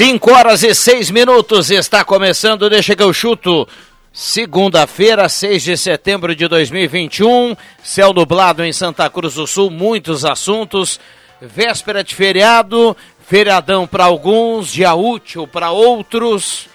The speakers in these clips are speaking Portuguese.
5 horas e 6 minutos, está começando, deixa que eu chuto. Segunda-feira, 6 de setembro de 2021, céu nublado em Santa Cruz do Sul, muitos assuntos. Véspera de feriado, feriadão para alguns, dia útil para outros.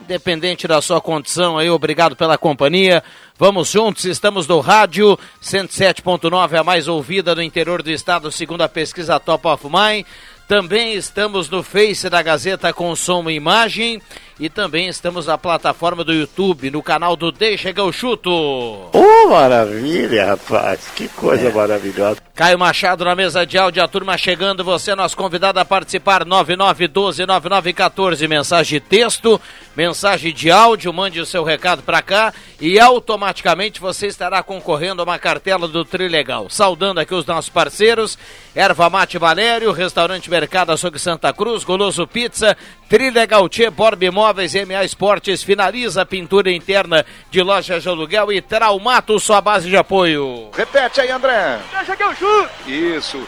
Independente da sua condição aí, obrigado pela companhia. Vamos juntos, estamos no rádio 107.9, a mais ouvida do interior do estado, segundo a pesquisa Top of Mind. Também estamos no Face da Gazeta com som e imagem. E também estamos na plataforma do YouTube, no canal do Deixa eu chuto. Oh, maravilha, rapaz. Que coisa é. maravilhosa. Caio Machado na mesa de áudio, a turma chegando. Você é nosso convidado a participar. 9912-9914. Mensagem de texto, mensagem de áudio. Mande o seu recado para cá e automaticamente você estará concorrendo a uma cartela do Trilegal. Saudando aqui os nossos parceiros: Erva Mate Valério, Restaurante Mercado Açougue Santa Cruz, Goloso Pizza, Trilegal Tchê, Borb Imóveis, MA Esportes, finaliza a pintura interna de loja de aluguel e Traumato, sua base de apoio. Repete aí, André. Deixa que eu chuto. Isso.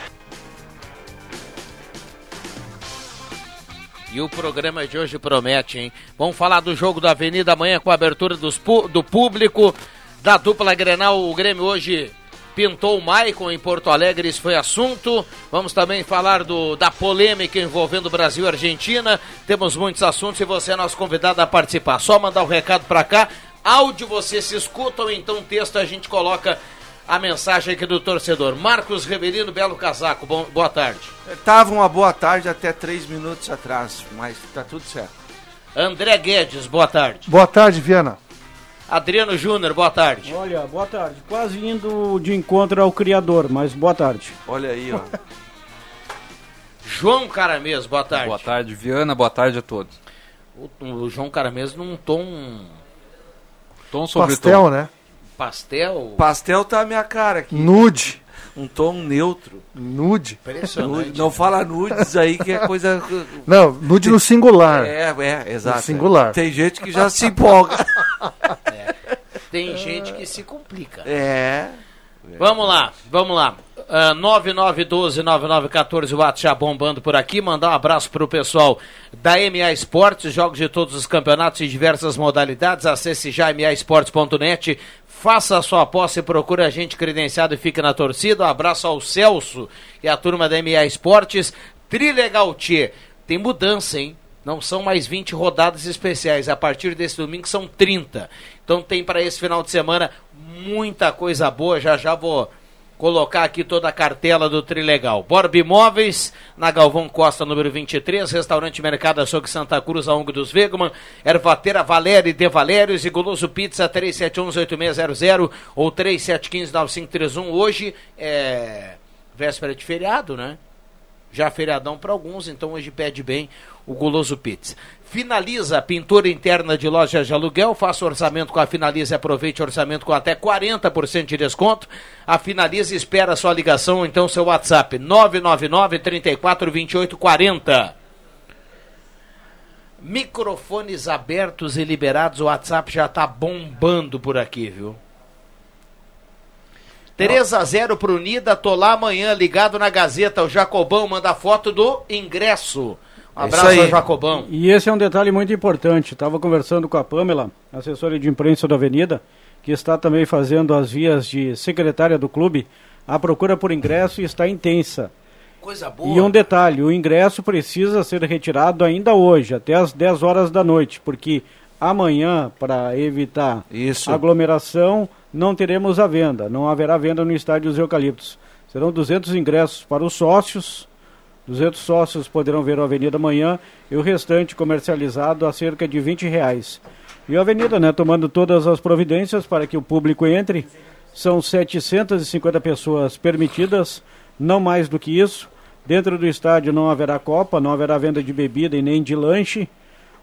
E o programa de hoje promete, hein? Vamos falar do jogo da Avenida amanhã com a abertura dos, do público, da dupla Grenal. O Grêmio hoje pintou o Maicon em Porto Alegre, isso foi assunto. Vamos também falar do, da polêmica envolvendo Brasil e Argentina. Temos muitos assuntos e você é nosso convidado a participar. Só mandar o um recado para cá. Áudio você se escuta ou então texto a gente coloca a mensagem aqui do torcedor. Marcos Reverino, belo casaco, bom, boa tarde. Tava uma boa tarde até três minutos atrás, mas tá tudo certo. André Guedes, boa tarde. Boa tarde, Viana. Adriano Júnior, boa tarde. Olha, boa tarde. Quase indo de encontro ao Criador, mas boa tarde. Olha aí, ó. João Caramês, boa tarde. Boa tarde, Viana, boa tarde a todos. O, o João Caramês num tom. Tom sobre Pastel, tom. né? Pastel? Pastel tá a minha cara aqui. Nude. Um tom neutro. Nude. Impressionante. Nude. Não fala nudes aí que é coisa. Não, nude no singular. É, é, exato. No singular. Tem gente que já se empolga. Tem gente que se complica. É. Vamos lá, vamos lá. Uh, 9912-9914, o WhatsApp bombando por aqui. Mandar um abraço para o pessoal da MA Esportes, jogos de todos os campeonatos e diversas modalidades. Acesse já maesportes.net, faça a sua aposta e procure a gente credenciado e fique na torcida. Um abraço ao Celso e a turma da MA Esportes. Trilegal Tchê, tem mudança, hein? Não são mais 20 rodadas especiais. A partir desse domingo são 30. Então tem para esse final de semana muita coisa boa. Já já vou colocar aqui toda a cartela do Trilegal. Borb Imóveis, na Galvão Costa, número 23, Restaurante Mercado Açougue Santa Cruz, a ONG dos Vegman, Ervateira Valéria de Valérios e Goloso Pizza 3711-8600 ou 3715-9531. Hoje é véspera de feriado, né? Já feriadão para alguns, então hoje pede bem o Goloso Pizza. Finaliza a pintura interna de loja de aluguel, faça orçamento com a Finaliza e aproveite orçamento com até 40% de desconto. A Finaliza espera a sua ligação, então seu WhatsApp 999 34 28 40. Microfones abertos e liberados, o WhatsApp já está bombando por aqui, viu? 3 a 0 pro Nida, tô lá amanhã ligado na Gazeta. O Jacobão manda foto do ingresso. Um É abraço isso ao aí. Jacobão. E esse é um detalhe muito importante. Estava conversando com a Pamela, assessora de imprensa da Avenida, que está também fazendo as vias de secretária do clube. A procura por ingresso está intensa. Coisa boa. E um detalhe, o ingresso precisa ser retirado ainda hoje, até às 10 horas da noite, porque amanhã, para evitar Isso. aglomeração, não teremos a venda. Não haverá venda no estádio dos Eucaliptos. Serão 200 ingressos para os sócios. 200 sócios poderão ver a Avenida amanhã e o restante comercializado a cerca de 20 reais. E a Avenida, né, tomando todas as providências para que o público entre. São 750 pessoas permitidas, não mais do que isso. Dentro do estádio não haverá copa, não haverá venda de bebida e nem de lanche.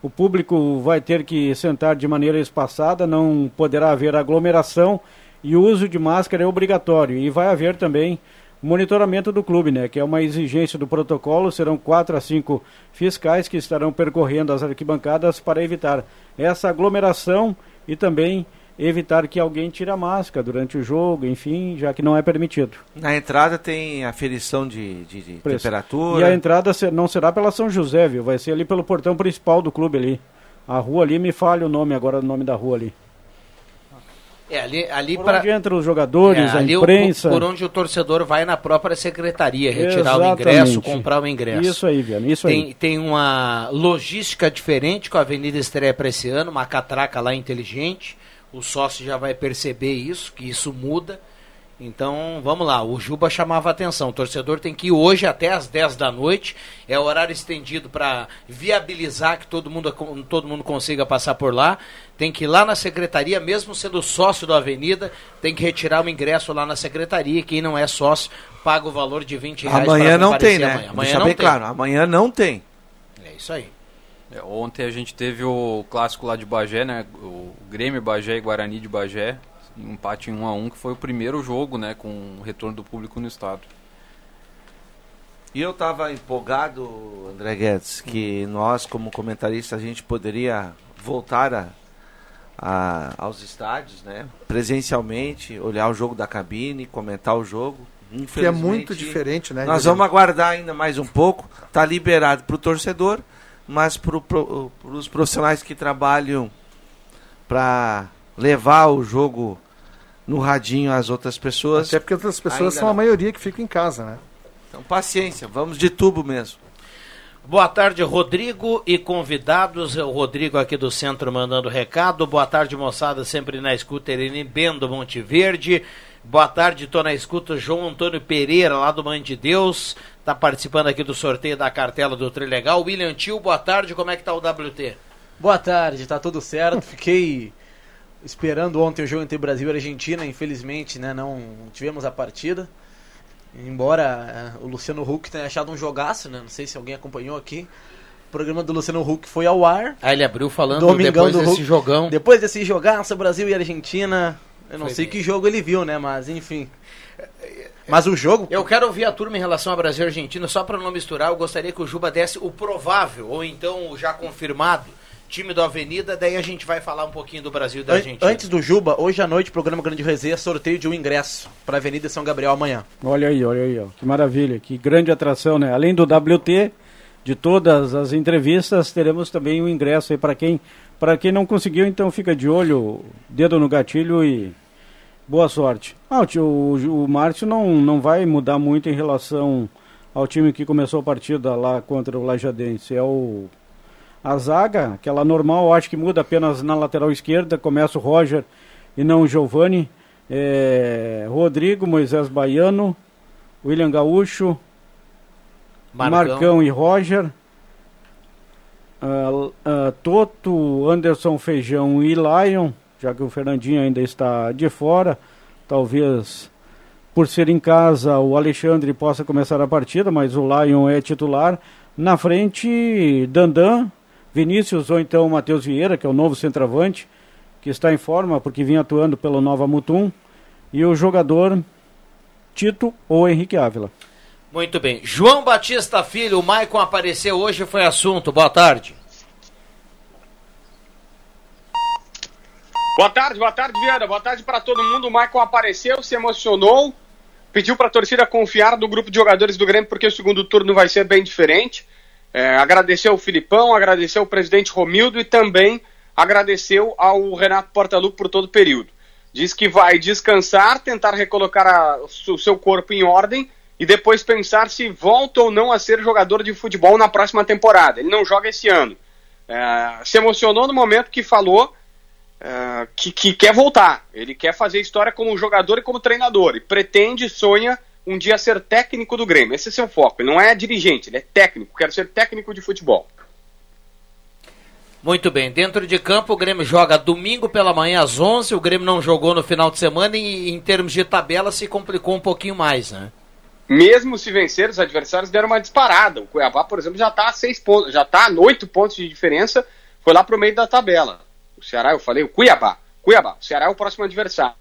O público vai ter que sentar de maneira espaçada, não poderá haver aglomeração e o uso de máscara é obrigatório. E vai haver também monitoramento do clube, né, que é uma exigência do protocolo. Serão quatro a cinco fiscais que estarão percorrendo as arquibancadas para evitar essa aglomeração e também evitar que alguém tire a máscara durante o jogo, enfim, já que não é permitido. Na entrada tem aferição de, de, de temperatura. E a entrada não será pela São José, viu? Vai ser ali pelo portão principal do clube ali. A rua ali, me falha o nome agora, o nome da rua ali. É, ali, ali Por para. onde entram os jogadores, a ali o- imprensa. por onde o torcedor vai na própria secretaria retirar o Exatamente. ingresso, comprar o ingresso. Isso aí, Viana, isso aí. Tem, tem uma logística diferente com a Avenida Estreia para esse ano, uma catraca lá inteligente. O sócio já vai perceber isso, que isso muda. Então, vamos lá, o Juba chamava a atenção. O torcedor tem que ir hoje até às 10 da noite. É horário estendido para viabilizar que todo mundo, todo mundo consiga passar por lá. Tem que ir lá na secretaria, mesmo sendo sócio da Avenida, tem que retirar o ingresso lá na secretaria. Quem não é sócio paga o valor de 20 reais Amanhã não tem, né? Amanhã, amanhã não bem tem. claro, amanhã não tem. É isso aí. É, ontem a gente teve o clássico lá de Bagé, né? O Grêmio Bagé e Guarani de Bagé. Um empate em 1 a 1 que foi o primeiro jogo, né? Com o retorno do público no estado. E eu estava empolgado, André Guedes, que nós, como comentaristas, a gente poderia voltar a, a- aos estádios, né? Presencialmente, olhar o jogo da cabine, comentar o jogo. Que é muito diferente, né? Nós vamos aguardar ainda mais um pouco. Está liberado para o torcedor, mas para os profissionais que trabalham para levar o jogo no radinho às outras pessoas. Até porque outras pessoas Ainda são a não. maioria que ficam em casa, né? Então, paciência, vamos de tubo mesmo. Boa tarde, Rodrigo e convidados. É O Rodrigo aqui do centro mandando recado. Boa tarde, moçada, sempre na escuta, Irene Bendo Monteverde. Boa tarde, tô na escuta, João Antônio Pereira, lá do Mãe de Deus. Tá participando aqui do sorteio da cartela do Trilegal. William Tio, boa tarde, como é que tá o WT? Boa tarde, tá tudo certo. Fiquei esperando ontem o jogo entre Brasil e Argentina, infelizmente, né, não tivemos a partida. Embora eh, o Luciano Huck tenha achado um jogaço, né? Não sei se alguém acompanhou aqui. O programa do Luciano Huck foi ao ar. Aí ele abriu falando Domingão depois do desse Hulk. jogão. Depois desse jogaço, Brasil e Argentina. Eu não Foi sei bem. que jogo ele viu, né? Mas enfim. Mas o jogo. Eu quero ouvir a turma em relação ao Brasil e Argentina, só para não misturar, eu gostaria que o Juba desse o provável, ou então o já confirmado, time do Avenida, daí a gente vai falar um pouquinho do Brasil e da An- Argentina. Antes do Juba, hoje à noite, programa Grande Resenha, sorteio de um ingresso para Avenida São Gabriel amanhã. Olha aí, olha aí, ó. que maravilha, que grande atração, né? Além do WT, de todas as entrevistas, teremos também o ingresso aí para quem, para quem não conseguiu, então fica de olho, dedo no gatilho e boa sorte. Ah, o, tio- o, o Márcio não, não vai mudar muito em relação ao time que começou a partida lá contra o Lajadense. É o a zaga, aquela normal, acho que muda apenas na lateral esquerda, começa o Roger e não o Giovani. É, Rodrigo, Moisés Baiano, William Gaúcho, Marcão, e Roger, ah, ah, Toto, Anderson Feijão e Lion, já que o Fernandinho ainda está de fora, talvez por ser em casa o Alexandre possa começar a partida, mas o Lion é titular. Na frente, Dandan, Vinícius ou então Matheus Vieira, que é o novo centroavante, que está em forma porque vinha atuando pelo Nova Mutum, e o jogador Tito ou Henrique Ávila. Muito bem. João Batista Filho, o Maicon apareceu hoje, foi assunto. Boa tarde. Boa tarde, boa tarde, Viana. Boa tarde para todo mundo. O Michael apareceu, se emocionou, pediu para a torcida confiar no grupo de jogadores do Grêmio, porque o segundo turno vai ser bem diferente. É, agradeceu o Filipão, agradeceu o presidente Romildo e também agradeceu ao Renato Portaluppi por todo o período. Diz que vai descansar, tentar recolocar a- o seu corpo em ordem e depois pensar se volta ou não a ser jogador de futebol na próxima temporada. Ele não joga esse ano. é, se emocionou no momento que falou é, que, que quer voltar. Ele quer fazer história como jogador e como treinador. E pretende, sonha um dia ser técnico do Grêmio. Esse é seu foco. Ele não é dirigente, ele é técnico. Quero ser técnico de futebol. Muito bem, dentro de campo o Grêmio joga domingo pela manhã às 11, o Grêmio não jogou no final de semana e em termos de tabela se complicou um pouquinho mais, né? Mesmo se vencer, os adversários deram uma disparada. O Cuiabá, por exemplo, já está a seis pontos, já está a oito pontos de diferença, foi lá para o meio da tabela. O Ceará, eu falei, o Cuiabá. Cuiabá, o Ceará é o próximo adversário.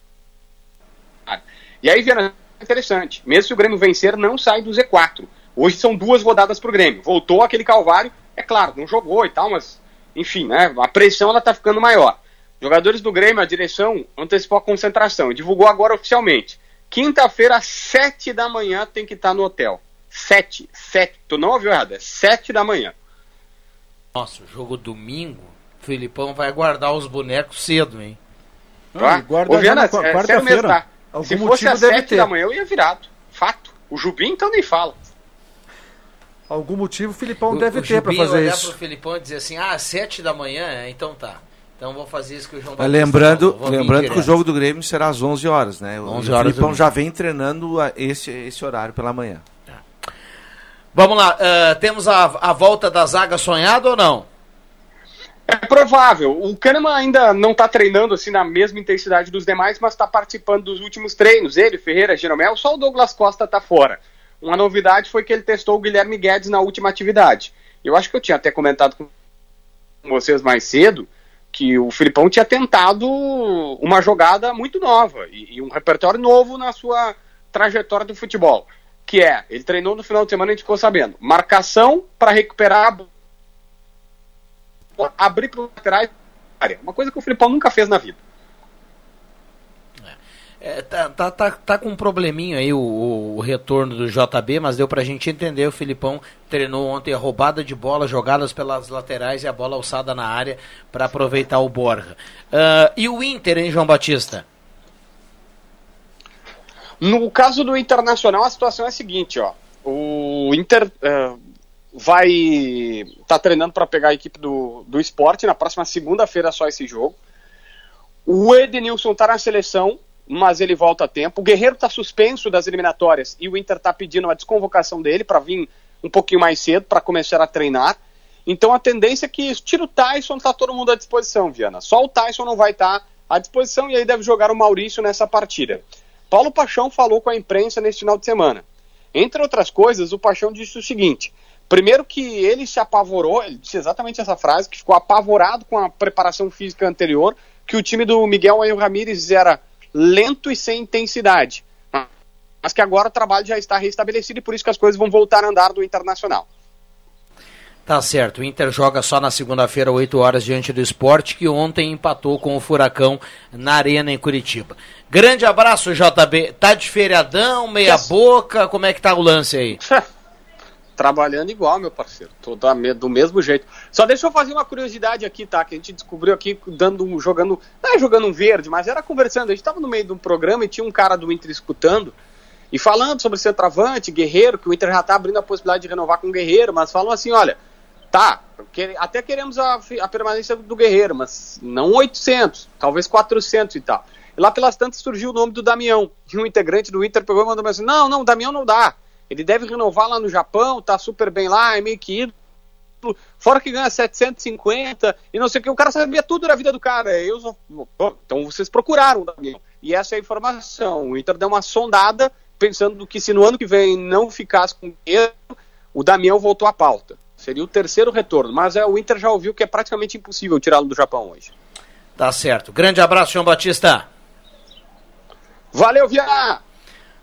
E aí, Viana, interessante. Mesmo se o Grêmio vencer, não sai do Z4. Hoje são duas rodadas para o Grêmio. Voltou aquele calvário, é claro, não jogou e tal, mas enfim, né, a pressão ela tá ficando maior. Jogadores do Grêmio, a direção antecipou a concentração, divulgou agora oficialmente. Quinta-feira, às sete da manhã, tem que estar no hotel. Sete, sete. Tu não ouviu errado, é sete da manhã. Nossa, o jogo domingo, o Filipão vai guardar os bonecos cedo, hein? Tá? Ah, guarda Ô, Viana, é, quarta-feira. Tá? Algum Se fosse motivo às deve sete ter. da manhã, eu ia virado. Fato. O Jubim, então, nem fala. Algum motivo o Filipão O- deve o ter para fazer olhar isso. pro Filipão e dizer assim, ah, às sete da manhã, é, então tá. Então vou fazer isso que o João Batista lembrando, falou, lembrando que o jogo do Grêmio será às 11 horas, né? 11 o horas Filipão do já vem treinando a- esse, esse horário pela manhã. Vamos lá, eh, temos a, a volta da zaga sonhada ou não? É provável. O Kahneman ainda não está treinando assim na mesma intensidade dos demais, mas está participando dos últimos treinos. Ele, Ferreira, Jeromel, só o Douglas Costa está fora. Uma novidade foi que ele testou o Guilherme Guedes na última atividade. Eu acho que eu tinha até comentado com vocês mais cedo que o Filipão tinha tentado uma jogada muito nova e, e um repertório novo na sua trajetória do futebol. Que é, ele treinou no final de semana, a gente ficou sabendo, marcação para recuperar a abrir para o laterais. Uma coisa que o Filipão nunca fez na vida. É, tá, tá, tá, tá com um probleminho aí o, o- retorno do JB, mas deu pra gente entender. O Filipão treinou ontem a roubada de bola, jogadas pelas laterais e a bola alçada na área para aproveitar o Borja. Ah, e o Inter, hein, João Batista? No caso do Internacional, a situação é a seguinte, ó. O Inter eh, vai tá treinando para pegar a equipe do, do esporte na próxima segunda-feira só esse jogo. O Edenilson tá na seleção, mas ele volta a tempo. O Guerreiro tá suspenso das eliminatórias e o Inter tá pedindo a desconvocação dele para vir um pouquinho mais cedo para começar a treinar. Então a tendência é que tira o Tyson, tá todo mundo à disposição, Viana. Só o Tyson não vai estar à disposição e aí deve jogar o Maurício nessa partida. Paulo Paixão falou com a imprensa neste final de semana. Entre outras coisas, o Paixão disse o seguinte: primeiro que ele se apavorou, ele disse exatamente essa frase, que ficou apavorado com a preparação física anterior, que o time do Miguel Angel Ramírez era lento e sem intensidade. Mas que agora o trabalho já está restabelecido e por isso que as coisas vão voltar a andar do Internacional. Tá certo, o Inter joga só na segunda-feira, 8 horas, diante do esporte, que ontem empatou com o Furacão na Arena em Curitiba. Grande abraço, JB. Tá de feriadão, meia boca, como é que tá o lance aí? Trabalhando igual, meu parceiro. Tô do mesmo jeito. Só deixa eu fazer uma curiosidade aqui, tá? Que a gente descobriu aqui dando um, jogando. Não é jogando um verde, mas era conversando. A gente tava no meio de um programa e tinha um cara do Inter escutando e falando sobre centroavante, Guerreiro, que o Inter já tá abrindo a possibilidade de renovar com o Guerreiro, mas falam assim, olha, tá, até queremos a, a permanência do Guerreiro, mas não 800, talvez 400 e tal. E lá pelas tantas surgiu o nome do Damião, e um integrante do Inter pegou e mandou assim, não, não, Damião não dá. Ele deve renovar lá no Japão, tá super bem lá, é meio que ídolo, fora que ganha 750 e não sei o que. O cara sabia tudo da vida do cara. Eu só- então vocês procuraram o Damião. E essa é a informação. O Inter deu uma sondada pensando que se no ano que vem não ficasse com dinheiro, o Damião voltou à pauta. Seria o terceiro retorno. Mas é, o Inter já ouviu que é praticamente impossível tirá-lo do Japão hoje. Tá certo. Grande abraço, João Batista. Valeu, Viana!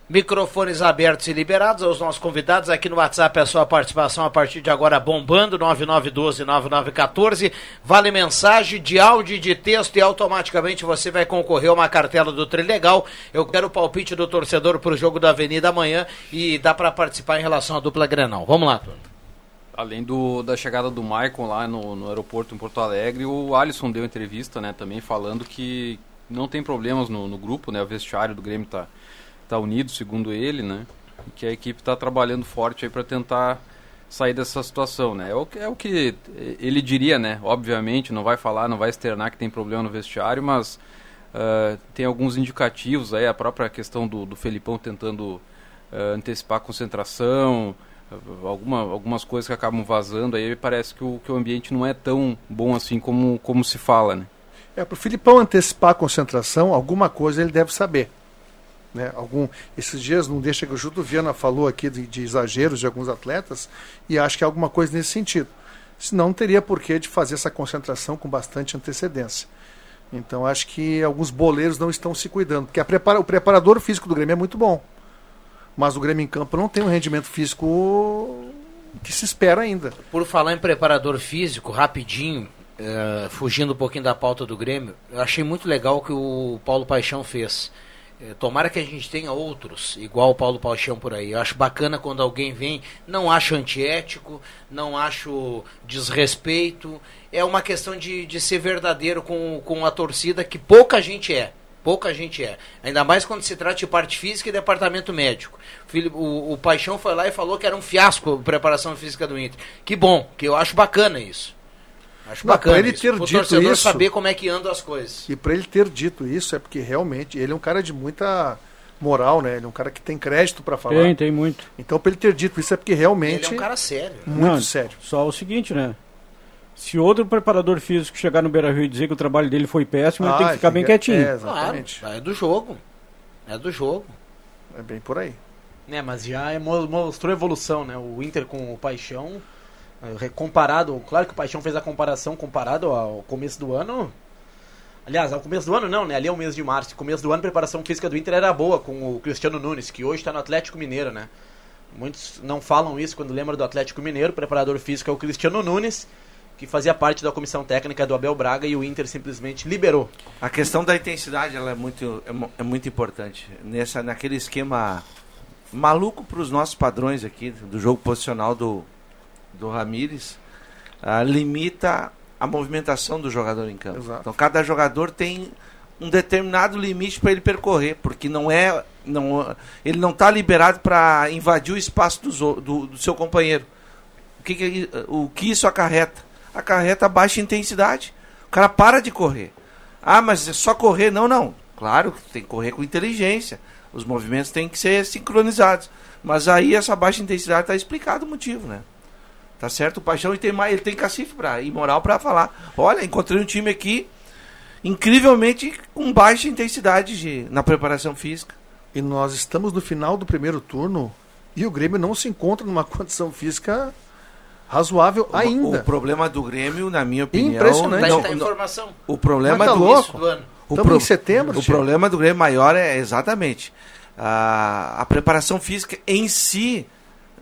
Microfones abertos e liberados aos nossos convidados. Aqui no WhatsApp a sua participação a partir de agora bombando, 9912-9914. Vale mensagem de áudio e de texto e automaticamente você vai concorrer a uma cartela do Trilegal. Eu quero o palpite do torcedor para o jogo da Avenida amanhã e dá para participar em relação à dupla Grenal. Vamos lá, turma. Além do, da chegada do Maicon lá no, no aeroporto em Porto Alegre, o Alisson deu entrevista, né, também falando que não tem problemas no, no grupo, né, o vestiário do Grêmio tá, tá unido, segundo ele, né, e que a equipe está trabalhando forte aí para tentar sair dessa situação, né? É o, que, é o que ele diria, né? Obviamente, não vai falar, não vai externar que tem problema no vestiário, mas uh, tem alguns indicativos aí, a própria questão do, do Felipão tentando uh, antecipar a concentração, alguma, algumas coisas que acabam vazando, aí parece que o, que o ambiente não é tão bom assim como, como se fala, né? É, para o Filipão antecipar a concentração, alguma coisa ele deve saber. Né? Algum, esses dias, não deixa que o Juto Viana falou aqui de, de, exageros de alguns atletas, e acho que é alguma coisa nesse sentido. Senão, não teria porquê de fazer essa concentração com bastante antecedência. Então, acho que alguns boleiros não estão se cuidando, porque prepara, o preparador físico do Grêmio é muito bom, mas o Grêmio em campo não tem um rendimento físico que se espera ainda. Por falar em preparador físico, rapidinho, uh, fugindo um pouquinho da pauta do Grêmio, eu achei muito legal o que o Paulo Paixão fez. Uh, tomara que a gente tenha outros, igual o Paulo Paixão por aí. Eu acho bacana quando alguém vem, não acho antiético, não acho desrespeito. É uma questão de, de ser verdadeiro com, com a torcida, que pouca gente é pouca gente é. Ainda mais quando se trata de parte física e departamento médico. O, o, Paixão foi lá e falou que era um fiasco a preparação física do Inter. Que bom, que eu acho bacana isso. Acho Não, bacana ele isso. ter o dito torcedor isso, saber como é que andam as coisas. E para ele ter dito isso é porque realmente ele é um cara de muita moral, né? Ele é um cara que tem crédito para falar. Tem, tem muito. Então para ele ter dito isso é porque realmente Ele é um cara sério. muito Não, sério. Só o seguinte, né? Se outro preparador físico chegar no Beira Rio e dizer que o trabalho dele foi péssimo, ele tem Ah, que ficar bem quietinho. É, Claro, exatamente. é do jogo. É do jogo. É bem por aí. É, mas já é- mo- mostrou evolução, né? O Inter com o Paixão, comparado, claro que o Paixão fez a comparação comparado ao começo do ano. Aliás, ao começo do ano não, né? Ali é o mês de março. Começo do ano a preparação física do Inter era boa com o Cristiano Nunes, que hoje está no Atlético Mineiro, né? Muitos não falam isso quando lembram do Atlético Mineiro. O preparador físico é o Cristiano Nunes, que fazia parte da comissão técnica do Abel Braga e o Inter simplesmente liberou. A questão da intensidade ela é muito, é, é muito importante. Nessa, naquele esquema maluco para os nossos padrões aqui, do jogo posicional do, do Ramires, ah, limita a movimentação do jogador em campo. Exato. Então cada jogador tem um determinado limite para ele percorrer, porque não é, não, ele não está liberado para invadir o espaço dos o- do, do seu companheiro. O que, que, o que isso acarreta? Acarreta baixa intensidade. O cara para de correr. Ah, mas é só correr? Não, não. Claro que tem que correr com inteligência. Os movimentos têm que ser sincronizados. Mas aí essa baixa intensidade está explicado o motivo, né? Tá certo? O Paixão ele tem, mais, ele tem cacife pra, e moral para falar. Olha, encontrei um time aqui incrivelmente com baixa intensidade de, na preparação física. E nós estamos no final do primeiro turno e o Grêmio não se encontra numa condição física razoável O- ainda. O, problema do Grêmio, na minha opinião, Impressionante. Não, não, informação. o problema Mas tá do louco. Do ano. O Estamos pro- em setembro, O problema do Grêmio maior é exatamente a, a preparação física em si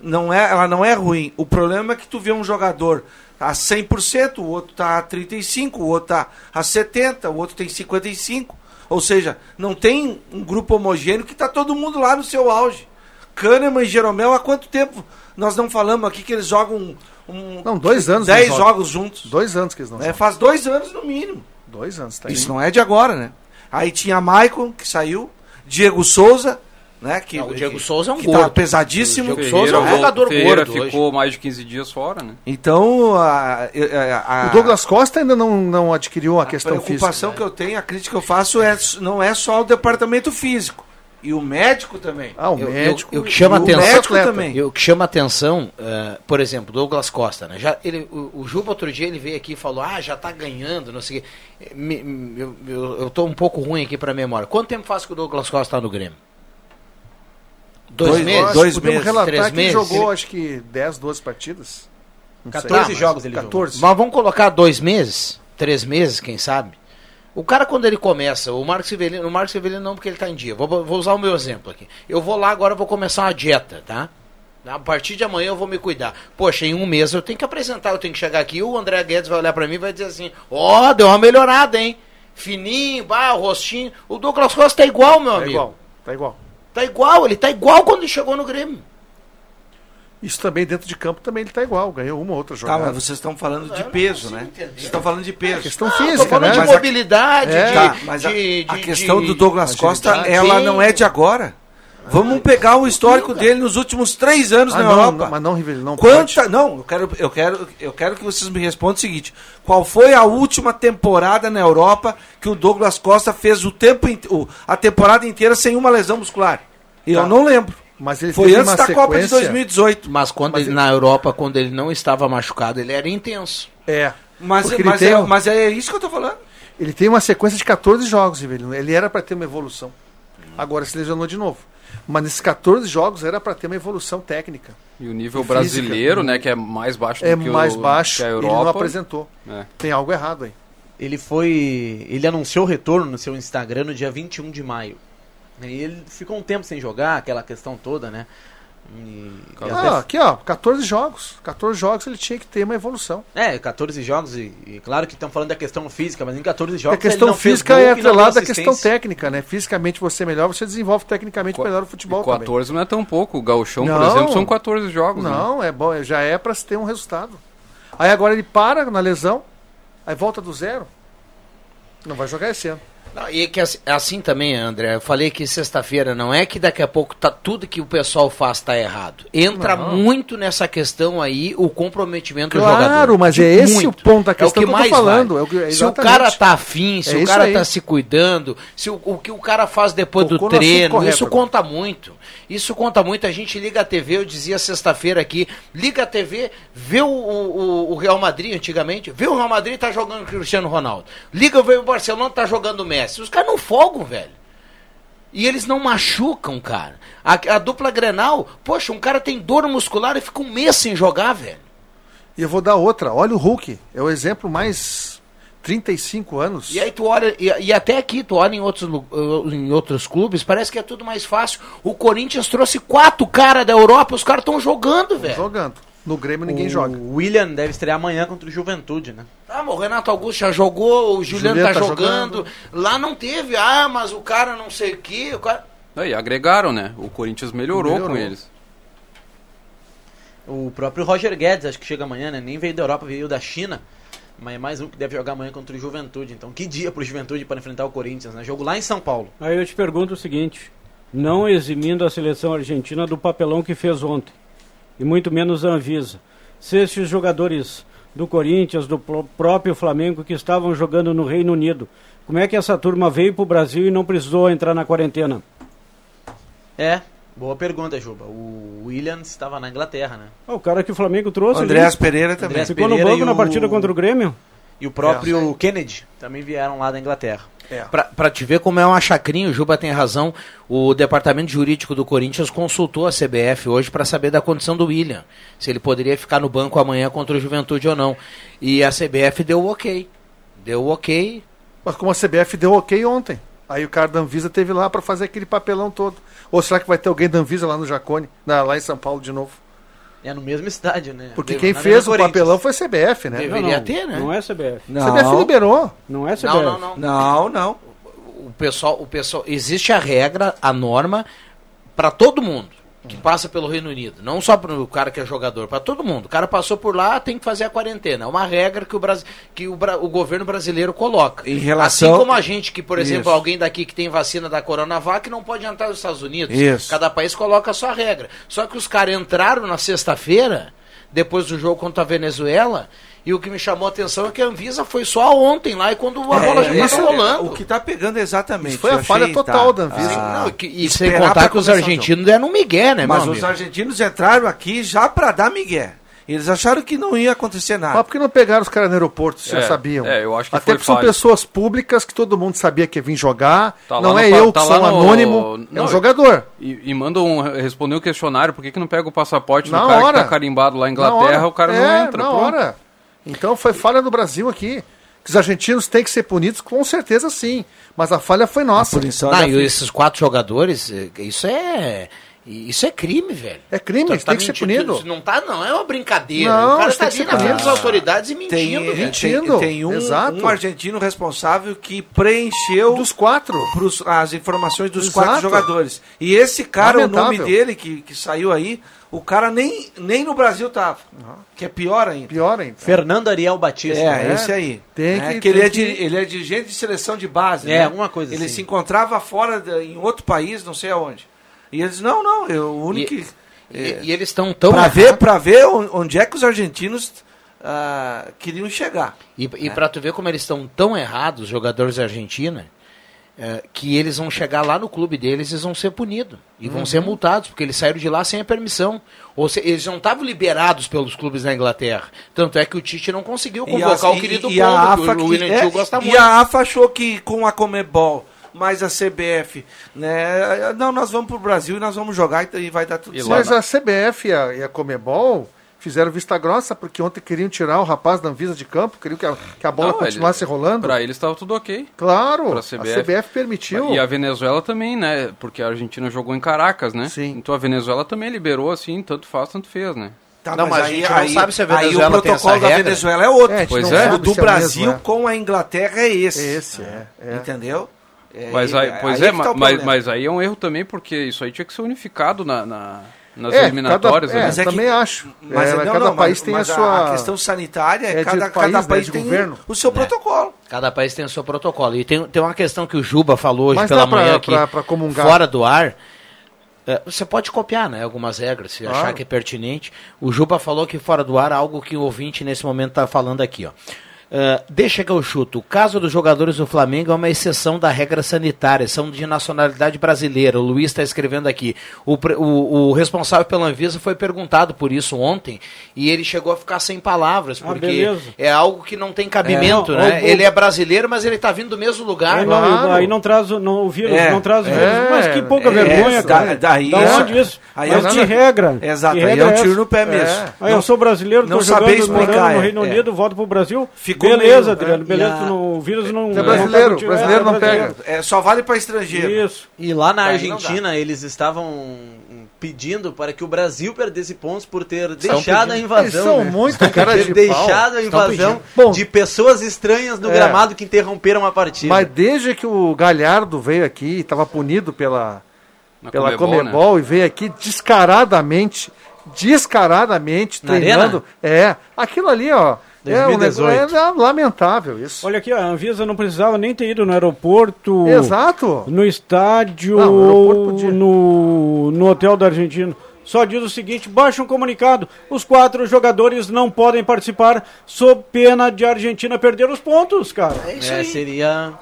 não é, ela não é ruim. O problema é que tu vê um jogador a 100%, o outro tá a 35, o outro tá a 70, o outro tem 55. Ou seja, não tem um grupo homogêneo que tá todo mundo lá no seu auge. Kahneman e Jeromel, há quanto tempo nós não falamos aqui que eles jogam um, Não, dois anos 10 eles jogam. jogos juntos? Dois anos que eles não são. Faz dois anos no mínimo. Dois anos, tá Isso não é de agora, né? Aí tinha Maicon, que saiu, Diego Souza, né? Que, Não, o Diego que- Souza é um que gordo. Tá pesadíssimo. O Diego Souza é um jogador Ferreira gordo hoje. ficou mais de 15 dias fora, né? Então, a, a, a- O Douglas Costa ainda não, não adquiriu a, a questão preocupação física. que eu tenho, a crítica que eu faço é, não é só o departamento físico. E o médico também. Ah, o Eu- eu- médico. eu que chama e o atenção- médico atleta. também. O que chama atenção, eh, por exemplo, Douglas Costa, né? Já, ele, o, o Juba outro dia ele veio aqui e falou, ah, já tá ganhando, não sei o quê. Me- me- eu, eu, eu tô um pouco ruim aqui pra memória. Quanto tempo faz que o Douglas Costa tá no Grêmio? Dois, Dois- meses? dois Podemos meses, relatar três que meses. ele jogou Ele- acho que 10, 12 partidas. Não sei. 14 Ah, jogos mas ele 14. Mas vamos colocar dois meses, três meses, quem sabe? O cara, quando ele começa, o Marcos Severino, o Marcos Severino não, porque ele tá em dia. Vou, vou usar o meu exemplo aqui. Eu vou lá agora, vou começar uma dieta, tá? A partir de amanhã eu vou me cuidar. Poxa, em um mês eu tenho que apresentar, eu tenho que chegar aqui, o André Guedes vai olhar pra mim e vai dizer assim: Ó, deu uma melhorada, hein? Fininho, bah, o rostinho. O Douglas Costa tá igual, meu Tá amigo. igual, tá igual. Tá igual, ele tá igual quando ele chegou no Grêmio. Isso também dentro de campo também ele tá igual, ganhou uma ou outra Tá, jogada. mas vocês estão falando de peso, né? entender. Vocês estão falando de peso. questão Ah, tô física, falando né? de Mas a- mobilidade, É. de, Tá, mas a, de- a de- questão do Douglas Costa, agilidade. ela não é de agora. Vamos pegar o histórico dele nos últimos três anos Ah, na não, Europa. não, mas não, Rivelino, não pode. Quanta, não, eu quero, eu quero, eu quero que vocês me respondam o seguinte: qual foi a última temporada na Europa que o Douglas Costa fez o tempo, o- a temporada inteira sem uma lesão muscular? Eu Tá. não lembro. Mas ele Foi antes uma da Copa de sequência- 2018. Mas quando ele, na Europa, quando ele não estava machucado, ele era intenso. É. Mas, ele mas, tem é, um- mas é isso que eu tô falando. Ele tem uma sequência de 14 jogos, Rivelino. Ele era para ter uma evolução. Agora se lesionou de novo. Mas nesses 14 jogos era para ter uma evolução técnica. E o nível Física. brasileiro, né, que é mais baixo É do que mais o, baixo, que a ele Europa. não apresentou. É. Tem algo errado aí. Ele foi. Ele anunciou o retorno no seu Instagram no dia 21 de maio. E ele ficou um tempo sem jogar, aquela questão toda, né? E, e Ah, aqui ó, 14 jogos. 14 jogos ele tinha que ter uma evolução. É, 14 jogos, e, e claro que estão falando da questão física, mas em 14 a jogos. ele questão física é atrelada à questão técnica, né? Fisicamente você é melhor, você desenvolve tecnicamente melhor o futebol E 14 não é tão pouco. O Gauchão, por Não. exemplo, são 14 jogos. também. né? Não, é bom, já é para se ter um resultado. Aí agora ele para na lesão, aí volta do zero. Não vai jogar esse ano. Não, e é que assim, assim também, André, eu falei que sexta-feira não é que daqui a pouco tá tudo que o pessoal faz tá errado. Entra Não. muito nessa questão aí o comprometimento do jogador. Claro, mas é esse Muito. o ponto da questão é o que, que, eu tô falando. É o que- se o cara tá afim, se É o cara tá se cuidando, se o, o que o cara faz depois Tocou do treino, correto isso agora. conta muito. Isso conta muito. A gente liga a TV, eu dizia sexta-feira aqui, liga a TV, vê o, o, o Real Madrid antigamente, vê o Real Madrid tá jogando o Cristiano Ronaldo. Liga, vê o Barcelona tá jogando o Messi. Os caras não folgam, velho. E eles não machucam, cara. A, a dupla Grenal, poxa, um cara tem dor muscular e fica um mês sem jogar, velho. E eu vou dar outra. Olha o Hulk. É o exemplo mais 35 anos. E aí tu olha, e, e até aqui, tu olha em outros, uh, em outros clubes, parece que é tudo mais fácil. O Corinthians trouxe quatro caras da Europa, os caras estão jogando, velho. Jogando. No Grêmio ninguém o joga. William deve estrear amanhã contra o Juventude, né? Ah, mas o Renato Augusto já jogou, o Juliano, Juliano tá, tá jogando. jogando. Lá não teve, ah, mas o cara não sei o que, o cara... Aí, agregaram, né? O Corinthians melhorou, Melhorou. com eles. O próprio Roger Guedes, acho que chega amanhã, né? Nem veio da Europa, veio da China. Mas é mais um que deve jogar amanhã contra o Juventude. Então, que dia pro Juventude para enfrentar o Corinthians, né? Jogo lá em São Paulo. Aí eu te pergunto o seguinte: não eximindo a seleção argentina do papelão que fez ontem, e muito menos a Anvisa, se esses jogadores do Corinthians, do próprio Flamengo que estavam jogando no Reino Unido, como é que essa turma veio pro Brasil e não precisou entrar na quarentena? É, boa pergunta, Juba. O William estava na Inglaterra, né? Ah, o cara que o Flamengo trouxe. ali, Andréas Pereira também. Andréas ficou no Pereira banco e na o- partida contra o Grêmio? E o próprio Kennedy também vieram lá da Inglaterra. Pra, pra te ver como é uma chacrinha, o Juba tem razão. O departamento jurídico do Corinthians consultou a CBF hoje para saber da condição do William. Se ele poderia ficar no banco amanhã contra o Juventude ou não. E a CBF deu o ok. Deu o ok. Mas como a CBF deu ok ontem. Aí o cara da Anvisa teve lá para fazer aquele papelão todo. Ou será que vai ter alguém da Anvisa lá no Jacone, na- lá em São Paulo de novo? É no mesmo estádio, né? Porque Deve- quem fez o papelão foi a CBF, né? Deveria não, não, ter, né? Não é CBF. A CBF liberou. Não é CBF. Não, não, não. Não, não. O pessoal, o pessoal, existe a regra, a norma para todo mundo que passa pelo Reino Unido, não só para o cara que é jogador, para todo mundo. O cara passou por lá, tem que fazer a quarentena. É uma regra que o, Brasil, que o, Bra- o governo brasileiro coloca. Em relação- Assim como a gente que, por exemplo, Isso. alguém daqui que tem vacina da Coronavac não pode entrar nos Estados Unidos. Isso. Cada país coloca a sua regra. Só que os caras entraram na sexta-feira, depois do jogo contra a Venezuela, e o que me chamou a atenção é que a Anvisa foi só ontem lá e quando a bola já É, estava isso- rolando. O que tá pegando exatamente. Isso foi a falha achei, total tá, da Anvisa. Ah, não, que- e sem contar que os argentinos deram um migué, né, Mas meu os amigo? argentinos entraram aqui já pra dar migué. Eles acharam que não ia acontecer Mas nada. por que não pegaram os caras no aeroporto, se já É, sabiam? é, eu acho que Até foi porque são pessoas públicas que todo mundo sabia que ia vir jogar. Tá não no é pa- eu tá que sou um no- anônimo, é não, um jogador. E, e manda um, responder o questionário, por que, que não pega o passaporte Na do cara hora. que tá carimbado lá em Na Inglaterra, hora. o cara É, não entra. Na pronto. hora. Então foi falha do Brasil aqui. Que os argentinos têm que ser punidos, com certeza sim. Mas a falha foi nossa. punição Não, da e esses quatro jogadores, eh, isso é. Isso é crime, velho. É crime, Tu isso tem que ser mentindo, punido. isso Não, tá, não é uma brincadeira. Não, o cara tá tem que ali ser na frente das punido. autoridades e Tem, mentindo, velho. mentindo. tem, tem um, Exato. um argentino responsável que preencheu Dos quatro. pros- as informações dos Exato. quatro jogadores. E esse cara, o Lamentável. nome dele que, que saiu aí, o cara nem, nem no Brasil tava. Que é pior ainda. Pior ainda. Fernando Ariel Batista. É, né? esse aí. Tem é, que- que ele, tem é di- que- ele é dirigente de seleção de base. É, né? alguma coisa Ele assim. se encontrava fora, de- em outro país, não sei aonde. E eles, não, não, eu, o único. E, que- e- e eles estão tão errados. ver, pra ver on- onde é que os argentinos ah, queriam chegar. E, e pra tu ver como eles estão tão errados, os jogadores da Argentina, é, que eles vão chegar lá no clube deles e vão ser punidos. E vão Uhum. ser multados, porque eles saíram de lá sem a permissão. Ou se, eles não estavam liberados pelos clubes da Inglaterra. Tanto é que o Tite não conseguiu E convocar a- o querido e a Pombo, AFA que o William é, gosta E muito. a AFA achou que com a Comebol mais a CBF, né? Não, nós vamos pro Brasil e nós vamos jogar e vai dar tudo E certo. Mas a CBF e a, e a Comebol fizeram vista grossa porque ontem queriam tirar o rapaz da Anvisa de campo, queriam que a, que a bola Não, continuasse rolando. Pra eles estava tudo ok. Claro, pra a CBF. CBF permitiu. E a Venezuela também, né? Porque a Argentina jogou em Caracas, né? Sim. Então a Venezuela também liberou, assim, tanto faz, tanto fez, né? Tá, Não, mas a gente não sabe se a Venezuela aí o protocolo da regra. Venezuela é outro. É, Pois é. O do é Brasil mesmo, é. com a Inglaterra é esse. Esse, é. é. Entendeu? É, Mas aí, pois aí é, tá o mas, mas aí é um erro também, porque isso aí tinha que ser unificado na, na- nas É, eliminatórias. cada- é, né? Mas é que- também acho. Mas, É, não, mas não, cada mas- país tem mas a sua. A questão sanitária, é de cada, país, cada né, país de tem governo. o seu protocolo. Cada país tem o seu protocolo. E tem, tem uma questão que o Juba falou hoje Mas pela pra- manhã aqui, pra- pra comungar. fora do ar. É, Você pode copiar, né? Algumas regras, se Claro. achar que é pertinente. O Juba falou que fora do ar, algo que o ouvinte nesse momento está falando aqui, ó. É, deixa que eu chuto. O caso dos jogadores do Flamengo é uma exceção da regra sanitária, são de nacionalidade brasileira. O Luiz está escrevendo aqui. O, o- o responsável pela Anvisa foi perguntado por isso ontem e ele chegou a ficar sem palavras, Ah, porque beleza. é algo que não tem cabimento, É, né? o- o- ele é brasileiro, mas ele está vindo do mesmo lugar. Aí não, aí não traz o- não, o vírus, É, não traz o é, vírus. Mas que pouca é, vergonha, da- cara. daí da é- onde isso? aí Mas é que nada- regra? Exato, que aí é regra um essa? tiro no pé mesmo. É. Aí eu sou brasileiro, não saber jogando, explicar, no é, Reino é. Unido, volto pro Brasil. Ficou Beleza, Adriano, é. beleza, E a- não- o vírus não... É não brasileiro, tá brasileiro é, não brasileiro. É, só vale para estrangeiro. Isso. E lá na Daí Argentina, eles estavam pedindo para que o Brasil perdesse pontos por ter Estão deixado a pedindo. invasão. Eles são né? muito cara ter de deixado a Estão invasão Bom, de pessoas estranhas do é. gramado que interromperam a partida. Mas desde que o Galhardo veio aqui e estava punido pela, Na pela Comebol, Comebol, e veio aqui descaradamente, descaradamente Na treinando. É, aquilo ali, ó. É, um 2018. negócio- é lamentável isso. Olha aqui, a Anvisa não precisava nem ter ido no aeroporto, Exato. no estádio Não, ou podia. no, no hotel da Argentina. Só diz o seguinte, baixa um comunicado, os quatro jogadores não podem participar sob pena de a Argentina perder os pontos, cara. É, seria,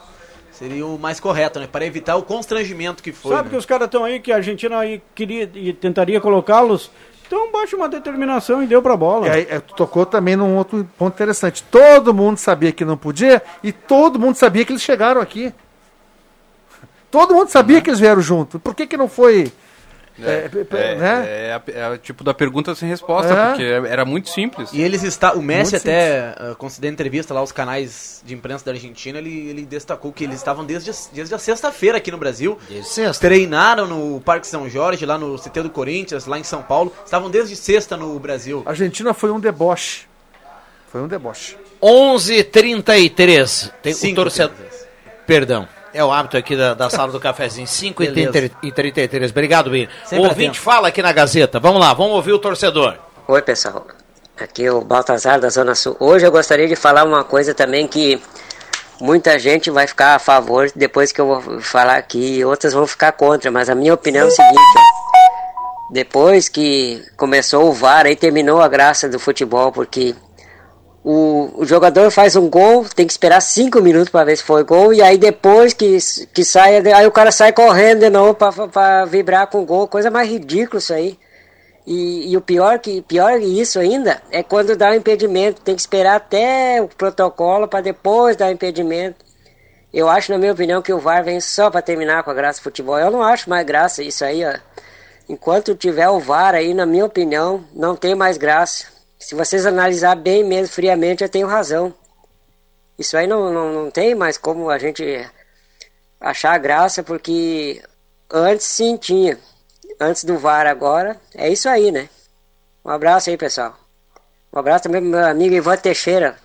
seria o mais correto, né? Para evitar o constrangimento que foi. Sabe né? que os caras estão aí, que a Argentina aí queria e tentaria colocá-los, então baixa uma determinação e deu pra bola. É, tu tocou também num outro ponto interessante. Todo mundo sabia que não podia e todo mundo sabia que eles chegaram aqui. Todo mundo sabia que eles vieram junto. Por que, que não foi. É, p- É, né? é, é a tipo da pergunta sem resposta, É. porque era muito simples. E eles está, o Messi Muito até uh, concedendo entrevista lá aos canais de imprensa da Argentina, ele, ele destacou que eles estavam desde, a- desde a sexta-feira aqui no Brasil. Desde sexta. Treinaram no Parque São Jorge, lá no CT do Corinthians, lá em São Paulo. Estavam desde sexta no Brasil. A Argentina foi um deboche. Foi um deboche. 11h33. Tem o Cinco, torcedor. Perdão. É o hábito aqui da, da sala do cafezinho. 5 e Beleza. 30 e 33. Obrigado, Bini. O ouvinte fala aqui na Gazeta. Vamos lá, vamos ouvir o torcedor. Oi, pessoal. Aqui é o Baltazar da Zona Sul. Hoje eu gostaria de falar uma coisa também que muita gente vai ficar a favor depois que eu vou falar aqui e outras vão ficar contra, mas a minha opinião é o seguinte, ó. Depois que começou o VAR, aí terminou a graça do futebol, porque o, o jogador faz um gol, tem que esperar cinco minutos para ver se foi gol, e aí depois que, que sai, aí o cara sai correndo de novo para vibrar com o gol, coisa mais ridícula isso aí. E, e o pior que pior isso ainda é quando dá o impedimento, tem que esperar até o protocolo para depois dar o impedimento. Eu acho, na minha opinião, que o VAR vem só para terminar com a graça do futebol. Eu não acho mais graça isso aí, ó. Enquanto tiver o VAR aí, na minha opinião, não tem mais graça. Se vocês analisar bem mesmo, friamente, eu tenho razão. Isso aí não, não, não tem mais como a gente achar graça, porque antes sim tinha. Antes do VAR agora, é isso aí, né? Um abraço aí, pessoal. Um abraço também pro meu amigo Ivan Teixeira.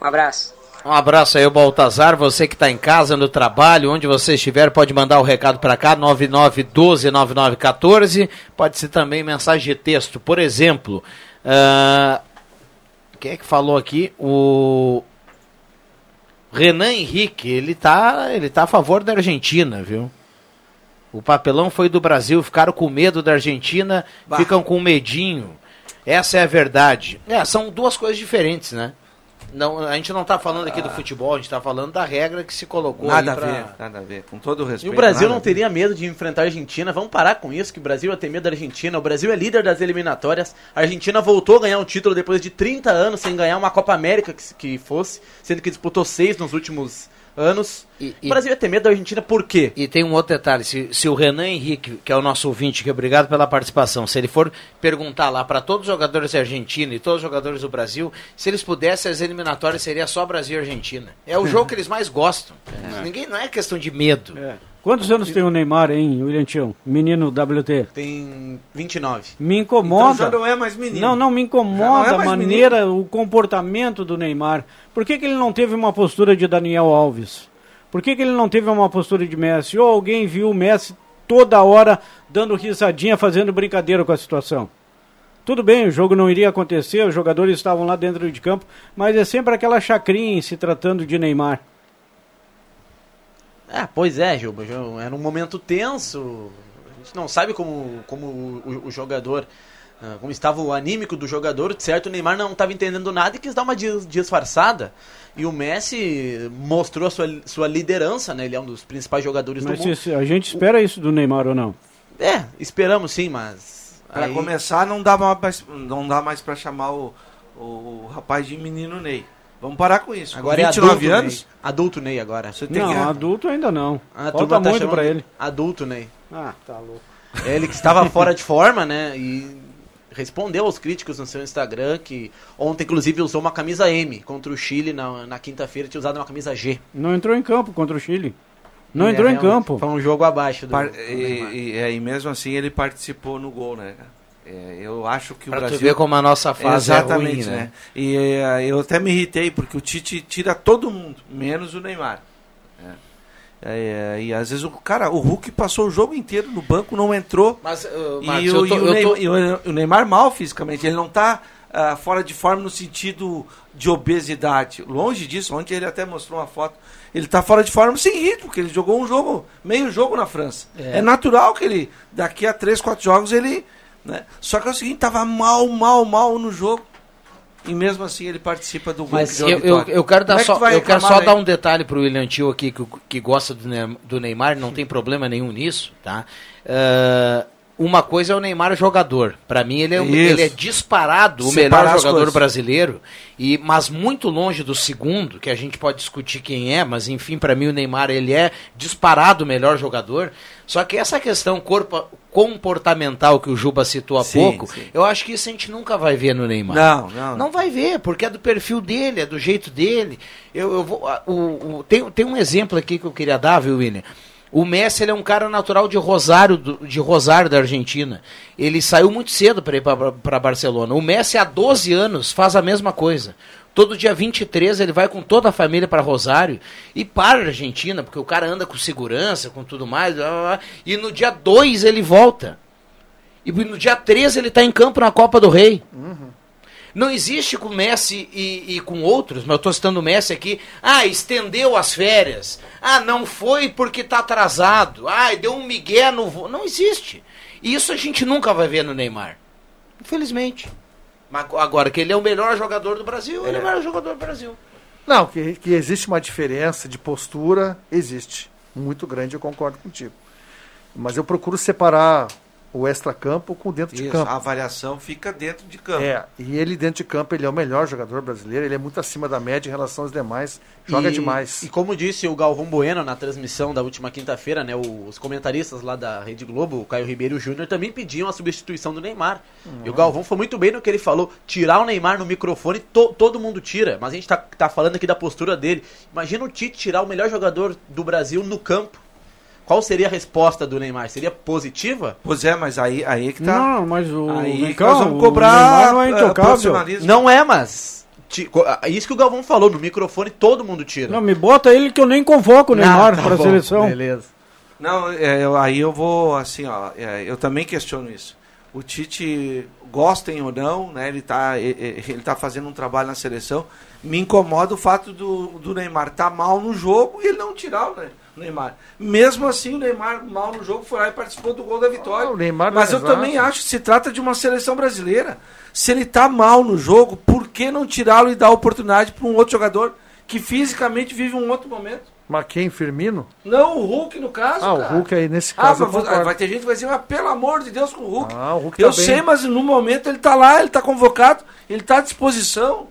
Um abraço. Um abraço aí, o Baltazar. Você que está em casa, no trabalho, onde você estiver, pode mandar o recado para cá, 9912-9914. Pode ser também mensagem de texto. Por exemplo, ah, quem é que falou aqui? O Renan Henrique, ele tá, ele tá a favor da Argentina, viu? O papelão foi do Brasil, ficaram com medo da Argentina, Bah. ficam com medinho. Essa é a verdade. É, são duas coisas diferentes, né? Não, a gente não está falando aqui do futebol, a gente está falando da regra que se colocou Nada a aí pra... ver, nada a ver. Com todo o E respeito. o Brasil não a teria medo de enfrentar a Argentina. Vamos parar com isso, que o Brasil ia ter medo da Argentina. O Brasil é líder das eliminatórias. A Argentina voltou a ganhar um título depois de 30 anos sem ganhar uma Copa América que, que fosse, sendo que disputou seis nos últimos anos. E- O Brasil ia ter medo da Argentina por quê? E tem um outro detalhe, se, se o Renan Henrique, que é o nosso ouvinte, que obrigado pela participação, se ele for perguntar lá para todos os jogadores da Argentina e todos os jogadores do Brasil, se eles pudessem, as eliminatórias seria só Brasil e Argentina. É o jogo que eles mais gostam. Ninguém não é questão de medo. Quantos anos tem o Neymar, hein, William Tião? Menino WT. Tem 29. Me Então incomoda. já não é mais menino. Não, não, me incomoda não é a maneira, o comportamento do Neymar. Por que, que ele não teve uma postura de Daniel Alves? Por que, que ele não teve uma postura de Messi? Ou alguém viu o Messi toda hora dando risadinha, fazendo brincadeira com a situação? Tudo bem, o jogo não iria acontecer, os jogadores estavam lá dentro de campo, mas é sempre aquela chacrinha em se tratando de Neymar. Ah, pois é, jo- Era um momento tenso. A gente não sabe como, como o, o- o jogador. ah, Como estava o anímico do jogador, certo? O Neymar não estava entendendo nada e quis dar uma dis- disfarçada. E o Messi mostrou a sua, sua liderança, né? Ele é um dos principais jogadores Mas do mundo. se- a gente espera isso do Neymar ou não? É, esperamos sim, mas. Pra aí- começar, não dá mais, não dá mais pra chamar o, o rapaz de menino Ney. Vamos parar com isso. Agora com é 29 adulto anos, Ney. Adulto Ney agora. você tem Não, que... adulto ainda não. A Falta turma tá muito pra ele. Adulto Ney. Ah, tá louco. Ele que estava fora de forma, né? E respondeu aos críticos no seu Instagram que ontem, inclusive, usou uma camisa M contra o Chile na, na quinta-feira, tinha usado uma camisa G. Não entrou em campo contra o Chile. Não É, entrou em campo. Foi um jogo abaixo do. Par- do e, e, é, e mesmo assim ele participou no gol, né? cara? É, eu acho que o Pra Brasil... tu ver como a nossa fase Exatamente, é ruim, né? né? E eh, eu até me irritei, porque o Tite tira todo mundo, menos o Neymar. É. É, e às vezes o cara, o Hulk passou o jogo inteiro no banco, não entrou. Mas, uh, E, Marcos, o, eu tô- e o Neymar, tô- e o- o Neymar mal fisicamente, ele não está fora de forma no sentido de obesidade. Longe disso, ontem ele até mostrou uma foto. Ele está fora de forma sem ritmo, porque ele jogou um jogo, meio jogo na França. É, natural que ele, daqui a três, quatro jogos, ele. Né? Só que é o seguinte, tava mal, mal, mal no jogo. E mesmo assim ele participa do gol Mas que eu, eu, eu quero, dar Como é que só, eu quero só dar um detalhe pro William Tio aqui, que, que gosta do, Ne- do Neymar, não tem problema nenhum nisso, tá? Ah, uma coisa é o Neymar jogador. Para mim, ele é, um- ele é disparado o Separar melhor jogador brasileiro, e mas muito longe do segundo, que a gente pode discutir quem é, mas enfim, para mim o Neymar ele é disparado o melhor jogador. Só que essa questão corpo, comportamental que o Juba citou há Sim, pouco, sim. eu acho que isso a gente nunca vai ver no Neymar. Não, não. Não vai ver, porque é do perfil dele, é do jeito dele. Eu, eu vou, o, o- tem, tem um exemplo aqui que eu queria dar, viu, William? O Messi ele é um cara natural de Rosário, de Rosário da Argentina. Ele saiu muito cedo para ir para Barcelona. O Messi há 12 anos faz a mesma coisa. Todo dia 23 ele vai com toda a família para Rosário e para a Argentina, porque o cara anda com segurança, com tudo mais. blá, blá, blá, e no dia 2 ele volta. E no dia 13 ele está em campo na Copa do Rei. Não existe com o Messi e, e com outros, mas eu estou citando o Messi aqui. Ah, estendeu as férias. Ah, não foi porque está atrasado. Ah, deu um migué no voo. Não existe. E isso a gente nunca vai ver no Neymar. Infelizmente. Mas agora que ele é o melhor jogador do Brasil, ele é o melhor jogador do Brasil. Não, que, que existe uma diferença de postura, existe. Muito grande, eu concordo contigo. Mas eu procuro separar o extra-campo com dentro de Isso, campo. a avaliação fica dentro de campo. É, e ele dentro de campo, ele é o melhor jogador brasileiro, ele é muito acima da média em relação aos demais, joga E- demais. E como disse o Galvão Bueno na transmissão da última quinta-feira, né, os comentaristas lá da Rede Globo, o Caio Ribeiro e o Júnior, também pediam a substituição do Neymar. E o Galvão foi muito bem no que ele falou, tirar o Neymar no microfone, to- todo mundo tira, mas a gente tá, tá falando aqui da postura dele. Imagina o Tite tirar o melhor jogador do Brasil no campo. Qual seria a resposta do Neymar? Seria positiva? Pois é, mas aí, aí que tá. Não, mas o. aí cá, nós vamos o cobrar Neymar não é eh, intocável. profissionalismo. Não é, mas... ah, Isso que o Galvão falou, no microfone todo mundo tira. Não, me bota ele que eu nem convoco o Neymar Ah, tá pra bom, seleção. Beleza. Não, é, eu- aí eu vou, assim, ó, é, eu também questiono isso. O Tite, gostem ou não, né, ele tá, e- e- ele tá fazendo um trabalho na seleção. Me incomoda o fato do, do Neymar tá mal no jogo e ele não tirar o, o Neymar. Mesmo assim, o Neymar, mal no jogo, foi lá e participou do gol da vitória. Ah, o Neymar Mas eu exato. também acho que se trata de uma seleção brasileira. Se ele tá mal no jogo, por que não tirá-lo e dar oportunidade para um outro jogador que fisicamente vive um outro momento? Mas quem, Firmino? Não, o Hulk, no caso. Ah, o cara. Hulk aí nesse Ah, caso. mas vai- vai ter gente que vai dizer, mas pelo amor de Deus com o Hulk. Ah, o Hulk eu tá bem. sei, mas no momento ele tá lá, ele tá convocado, ele tá à disposição.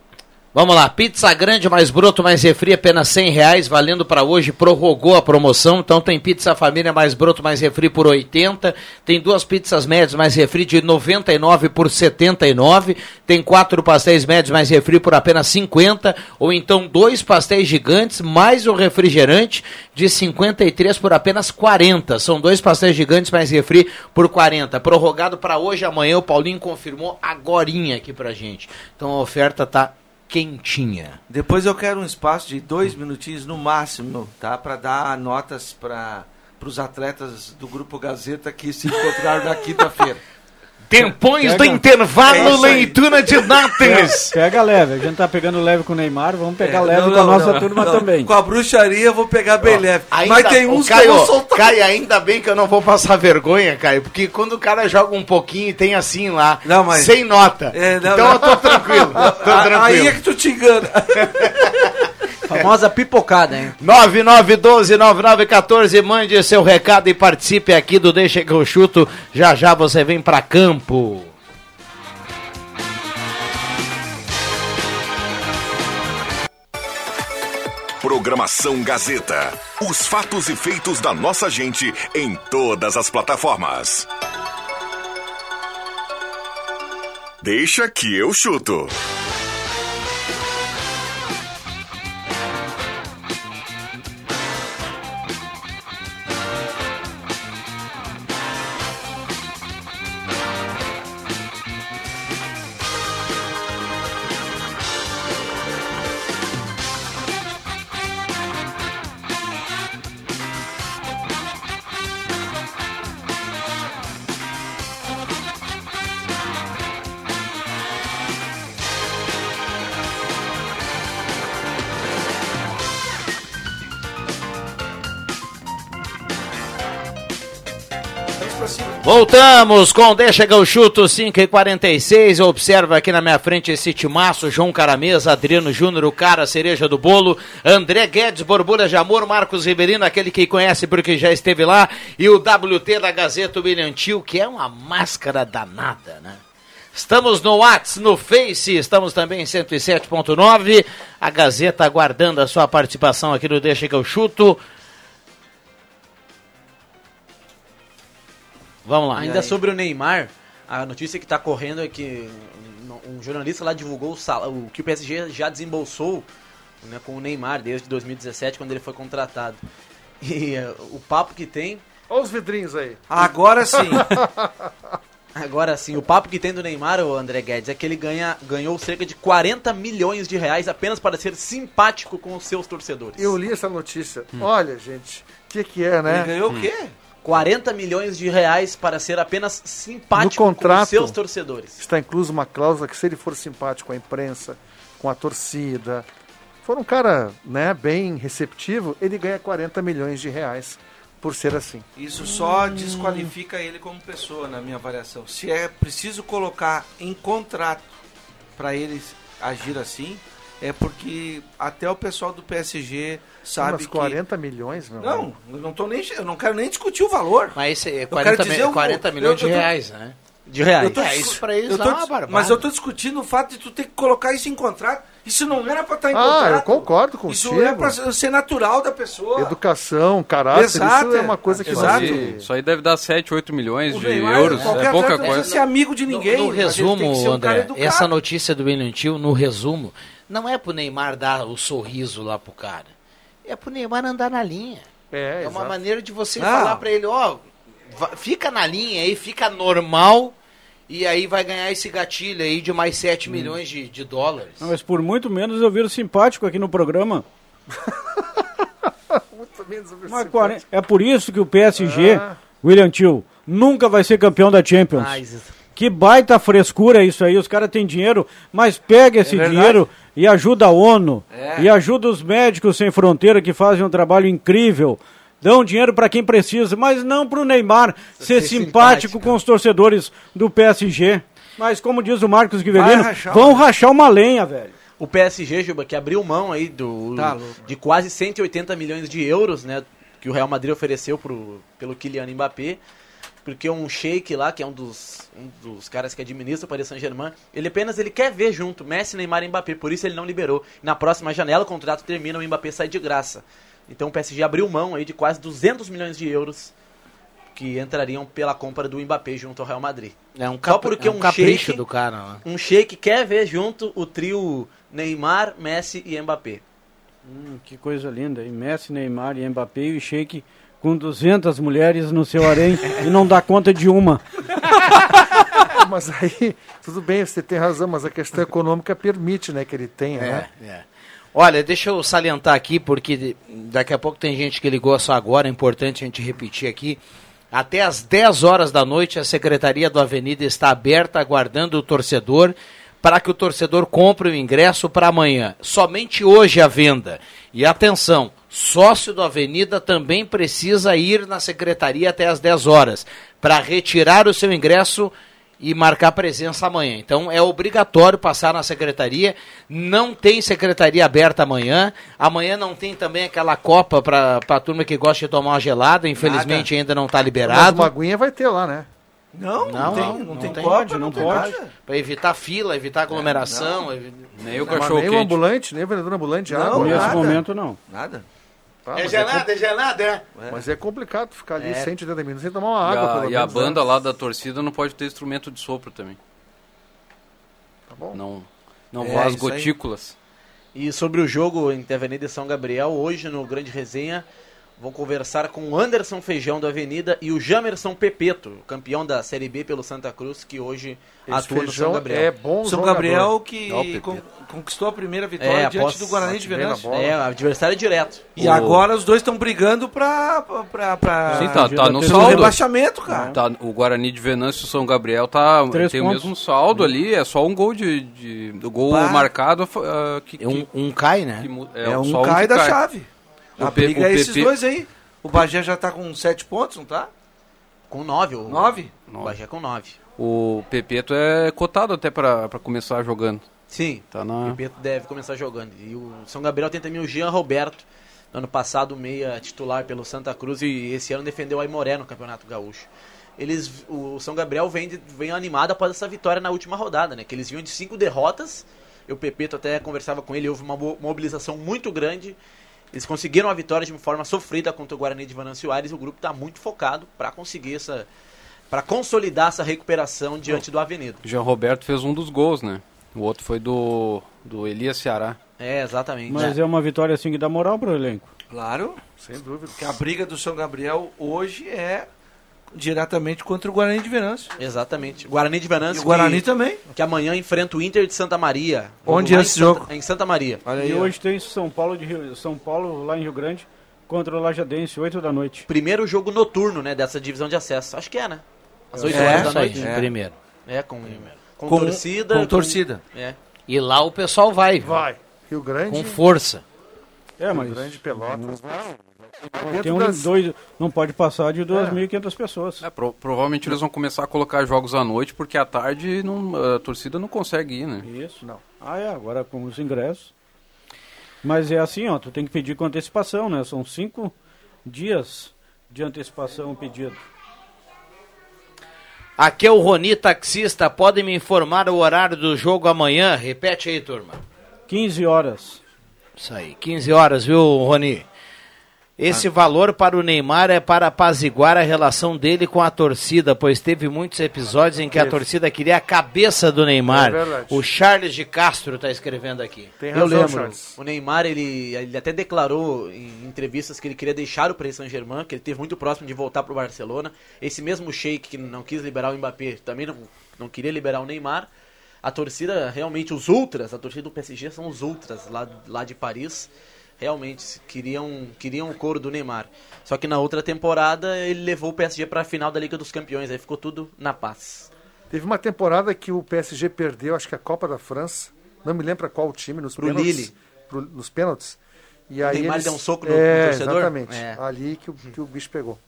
Vamos lá, pizza grande, mais broto, mais refri, apenas 100 reais, valendo para hoje, prorrogou a promoção, então tem pizza família mais broto, mais refri por 80, tem duas pizzas médias mais refri de 99 por 79, tem quatro pastéis médios mais refri por apenas 50, ou então dois pastéis gigantes mais o refrigerante de 53 por apenas 40, são dois pastéis gigantes mais refri por 40, prorrogado para hoje amanhã, o Paulinho confirmou agorinha aqui pra gente, então a oferta tá quentinha. Depois eu quero um espaço de dois minutinhos no máximo, tá? Para dar notas para os atletas do Grupo Gazeta que se encontraram na quinta-feira. Tempões Pega- do intervalo, É leitura de notas. Pega leve, a gente tá pegando leve com o Neymar, vamos pegar É, leve não, com a não, nossa não, turma não. também. Com a bruxaria eu vou pegar bem leve. Ainda- Mas tem uns que Caio, eu vou soltar. Caio, ainda bem que eu não vou passar vergonha, Caio, porque quando o cara joga um pouquinho tem assim lá, Não, mas- sem nota. É, não, então não. eu tô tranquilo, tô tranquilo. Aí é que tu te engana. Famosa pipocada, hein? 9912-9914, mande seu recado e participe aqui do Deixa que eu chuto. Já já você vem pra campo. Programação Gazeta. Os fatos e feitos da nossa gente em todas as plataformas. Deixa que eu chuto. Voltamos com Deixa que eu chuto 5 e 46 Observa aqui na minha frente esse timaço: João Caramesa, Adriano Júnior, o cara, cereja do bolo, André Guedes, Borbulha de Amor, Marcos Riverino, aquele que conhece porque já esteve lá, e o WT da Gazeta Bilhantil, que é uma máscara danada, né? Estamos no Whats, no Face, estamos também em 107.9. A Gazeta aguardando a sua participação aqui no Deixa que chuto. Vamos lá. Ainda sobre o Neymar, a notícia que está correndo é que um, jornalista lá divulgou o, sal, o que o PSG já desembolsou né, com o Neymar desde 2017, quando ele foi contratado. E eh, o papo que tem. Olha os vidrinhos aí. Agora sim. Agora sim, o papo que tem do Neymar, o André Guedes, é que ele ganha, ganhou cerca de 40 milhões de reais apenas para ser simpático com os seus torcedores. Eu li essa notícia. Olha, gente, o que, que é, né? Ele ganhou o quê? 40 milhões de reais para ser apenas simpático No contrato. com seus torcedores. Está incluso uma cláusula que se ele for simpático com a imprensa, com a torcida, for um cara né, bem receptivo, ele ganha 40 milhões de reais por ser assim. Isso só desqualifica ele como pessoa, na minha avaliação. Se é preciso colocar em contrato para ele agir assim, é porque até o pessoal do PSG sabe Mas 40 milhões, meu que... Não, eu não, tô nem, eu não quero nem discutir o valor. Mas esse é Eu 40, quero dizer mi- o- 40 milhões eu- de eu tô- reais, né? De reais. Eu tô É, isso pra eles eu lá tô é dis- barbada. Mas eu tô discutindo o fato de tu ter que colocar isso em contrato. Isso não era pra estar em Ah, contrato. eu concordo Isso contigo. é pra ser natural da pessoa. Educação, caráter, Exato, isso é uma coisa que Exato. vai... Isso, isso aí deve dar 7, 8 milhões O de Neymar, euros. qualquer É pouca não coisa. precisa ser amigo de ninguém. No, no resumo, que um André, educado. essa notícia do Benantil, no resumo, não é pro Neymar dar o sorriso lá pro cara. É pro Neymar andar na linha. É, É uma exato. maneira de você Não. falar pra ele, ó, va- fica na linha aí, fica normal, e aí vai ganhar esse gatilho aí de mais 7 milhões de, de dólares. Não, mas por muito menos eu viro simpático aqui no programa. Muito menos Mas 40 é por isso que o PSG, Ah. William Tio, nunca vai ser campeão da Champions. Mas, Que baita frescura isso aí, os caras têm dinheiro, mas pega esse verdade. dinheiro e ajuda a ONU, É. e ajuda os médicos sem fronteira que fazem um trabalho incrível. dão dinheiro para quem precisa, mas não para o Neymar ser, ser simpático, simpático. com os torcedores do PSG. Mas como diz o Marcos Guivelino, rachar vão rachar uma lenha, velho. O PSG, Juba, que abriu mão aí do, Tá de quase 180 milhões de euros, né? Que o Real Madrid ofereceu pro, pelo Kylian Mbappé. Porque um sheik lá, que é um dos, um dos caras que administra o Paris Saint-Germain, ele apenas ele quer ver junto Messi, Neymar e Mbappé, por isso ele não liberou. Na próxima janela o contrato termina, o Mbappé sai de graça. Então o PSG abriu mão aí de quase 200 milhões de euros que entrariam pela compra do Mbappé junto ao Real Madrid. É um, Só cap... porque é um um capricho shake- do cara. Né? Um sheik quer ver junto o trio Neymar, Messi e Mbappé. Hum, que coisa linda. E Messi, Neymar e Mbappé e o Sheik com 200 mulheres no seu harém e não dá conta de uma. Mas aí, tudo bem, você tem razão, mas a questão econômica permite né, que ele tenha, né? É. Olha, deixa eu salientar aqui, porque daqui a pouco tem gente que ligou só agora, é importante a gente repetir aqui. Até às 10 horas da noite, a Secretaria do Avenida está aberta, aguardando o torcedor, para que o torcedor compre o ingresso para amanhã. Somente hoje a venda. E atenção, sócio do Avenida também precisa ir na Secretaria até às 10 horas, para retirar o seu ingresso e marcar presença amanhã. Então é obrigatório passar na secretaria. Não tem secretaria aberta amanhã. Amanhã não tem também aquela copa para a turma que gosta de tomar uma gelada. Infelizmente ainda não está Mas liberado. uma aguinha vai ter lá, né? Não, Não, não, tem, não, não, tem tem. Pode, não, não tem pode. nada. Para evitar fila, evitar aglomeração. evi- Nem o Mas cachorro nem o quente. ambulante, nem o vendedor ambulante Não, água. Nesse nada. momento, não. Nada. Tá, mas, é, é gelada, é. com- mas é complicado ficar ali É. 180 minutos sem tomar uma E água, a, pelo e a né? banda lá da torcida não pode ter instrumento de sopro também. Tá bom. Não, não É, as isso aí. gotículas. E sobre o jogo entre Avenida e São Gabriel, hoje no Grande Resenha, vão conversar com o Anderson Feijão da Avenida e o Jamerson Pepeto, campeão da Série B pelo Santa Cruz, que hoje Esse atua no São Gabriel. é bom São jogador. Gabriel que con- conquistou a primeira vitória É, diante do Guarani de Venâncio. É, adversário direto. E O- agora os dois estão brigando pra, pra, pra, Sim, tá, tá no saldo. rebaixamento, cara. Tá, o Guarani de Venâncio e o São Gabriel tá, Três tem pontos. o mesmo saldo ali, é só um gol de. de do gol Pá. marcado ah, que, É um, um cai, né? que mu- É, um só cai que da chave. O a Pe- briga o é esses PP dois aí. O Bagé já tá com sete pontos, não tá? Com nove. O, Nove? O Bagé com nove. O Pepeto é cotado até pra, pra começar jogando. Sim, Tá o na. Pepeto deve começar jogando. E o São Gabriel tem também o Jean Roberto, no ano passado meia titular pelo Santa Cruz e esse ano defendeu o Aimoré no Campeonato Gaúcho. Eles, o São Gabriel vem, vem animado após essa vitória na última rodada, né? Que eles vinham de cinco derrotas. E o Pepeto até conversava com ele, houve uma mo- mobilização muito grande. Eles conseguiram a vitória de uma forma sofrida contra o Guarani de Venâncio Aires. E o grupo está muito focado para conseguir essa, para consolidar essa recuperação diante do Avenida. O Jean Roberto fez um dos gols, né? O outro foi do, do Elias Ceará. É, exatamente. Mas é uma vitória assim que dá moral pro elenco. Claro. Sem dúvida. Porque a briga do São Gabriel hoje é diretamente contra o Guarani de Venâncio. Exatamente. Guarani de E Venâncio. o Guarani que, também. que amanhã enfrenta o Inter de Santa Maria. Onde é em esse Santa- jogo? Em Santa Maria. Olha E aí, ó. hoje tem São Paulo, de Rio, São Paulo lá em Rio Grande contra o Lajadense, 8 da noite. Primeiro jogo noturno, né, dessa divisão de acesso. Acho que é, né? Às 8 É, horas da Isso aí, noite. É. primeiro. É, com, com, Com- torcida. com torcida. É. E lá o pessoal vai, Vai. Rio Grande, com força. É, Rio mas Grande Pelotas. Tem um, das- dois, não pode passar de 2.500 pessoas. É, pro- provavelmente eles vão começar a colocar jogos à noite, porque à tarde não- a torcida não consegue ir, né? Isso, não. Ah, é, agora com os ingressos. Mas é assim, ó, tu tem que pedir com antecipação, né? São cinco dias de antecipação o pedido. Aqui é o Roni, taxista. Podem me informar o horário do jogo amanhã? Repete aí, turma. 15 horas. Isso aí, 15 horas, viu, Roni? Esse valor para o Neymar é para apaziguar a relação dele com a torcida, pois teve muitos episódios em que a torcida queria a cabeça do Neymar. É o Charles de Castro está escrevendo aqui. Tem Eu razão, lembro, Charles. o Neymar, ele, ele até declarou em entrevistas que ele queria deixar o Paris Saint-Germain, que ele esteve muito próximo de voltar para o Barcelona. Esse mesmo Sheik que não quis liberar o Mbappé, também não, não queria liberar o Neymar. A torcida, realmente, os ultras, a torcida do PSG são os ultras lá, lá de Paris, realmente queriam, queriam o couro do Neymar. Só que na outra temporada ele levou o PSG para a final da Liga dos Campeões, aí ficou tudo na paz. Teve uma temporada que o PSG perdeu, acho que a Copa da França. Não me lembro qual time, nos Pro pênaltis. Lille. pro- nos pênaltis. E O aí Neymar eles... deu um soco no- no é, torcedor? Exatamente. É. Ali que o, que o bicho pegou.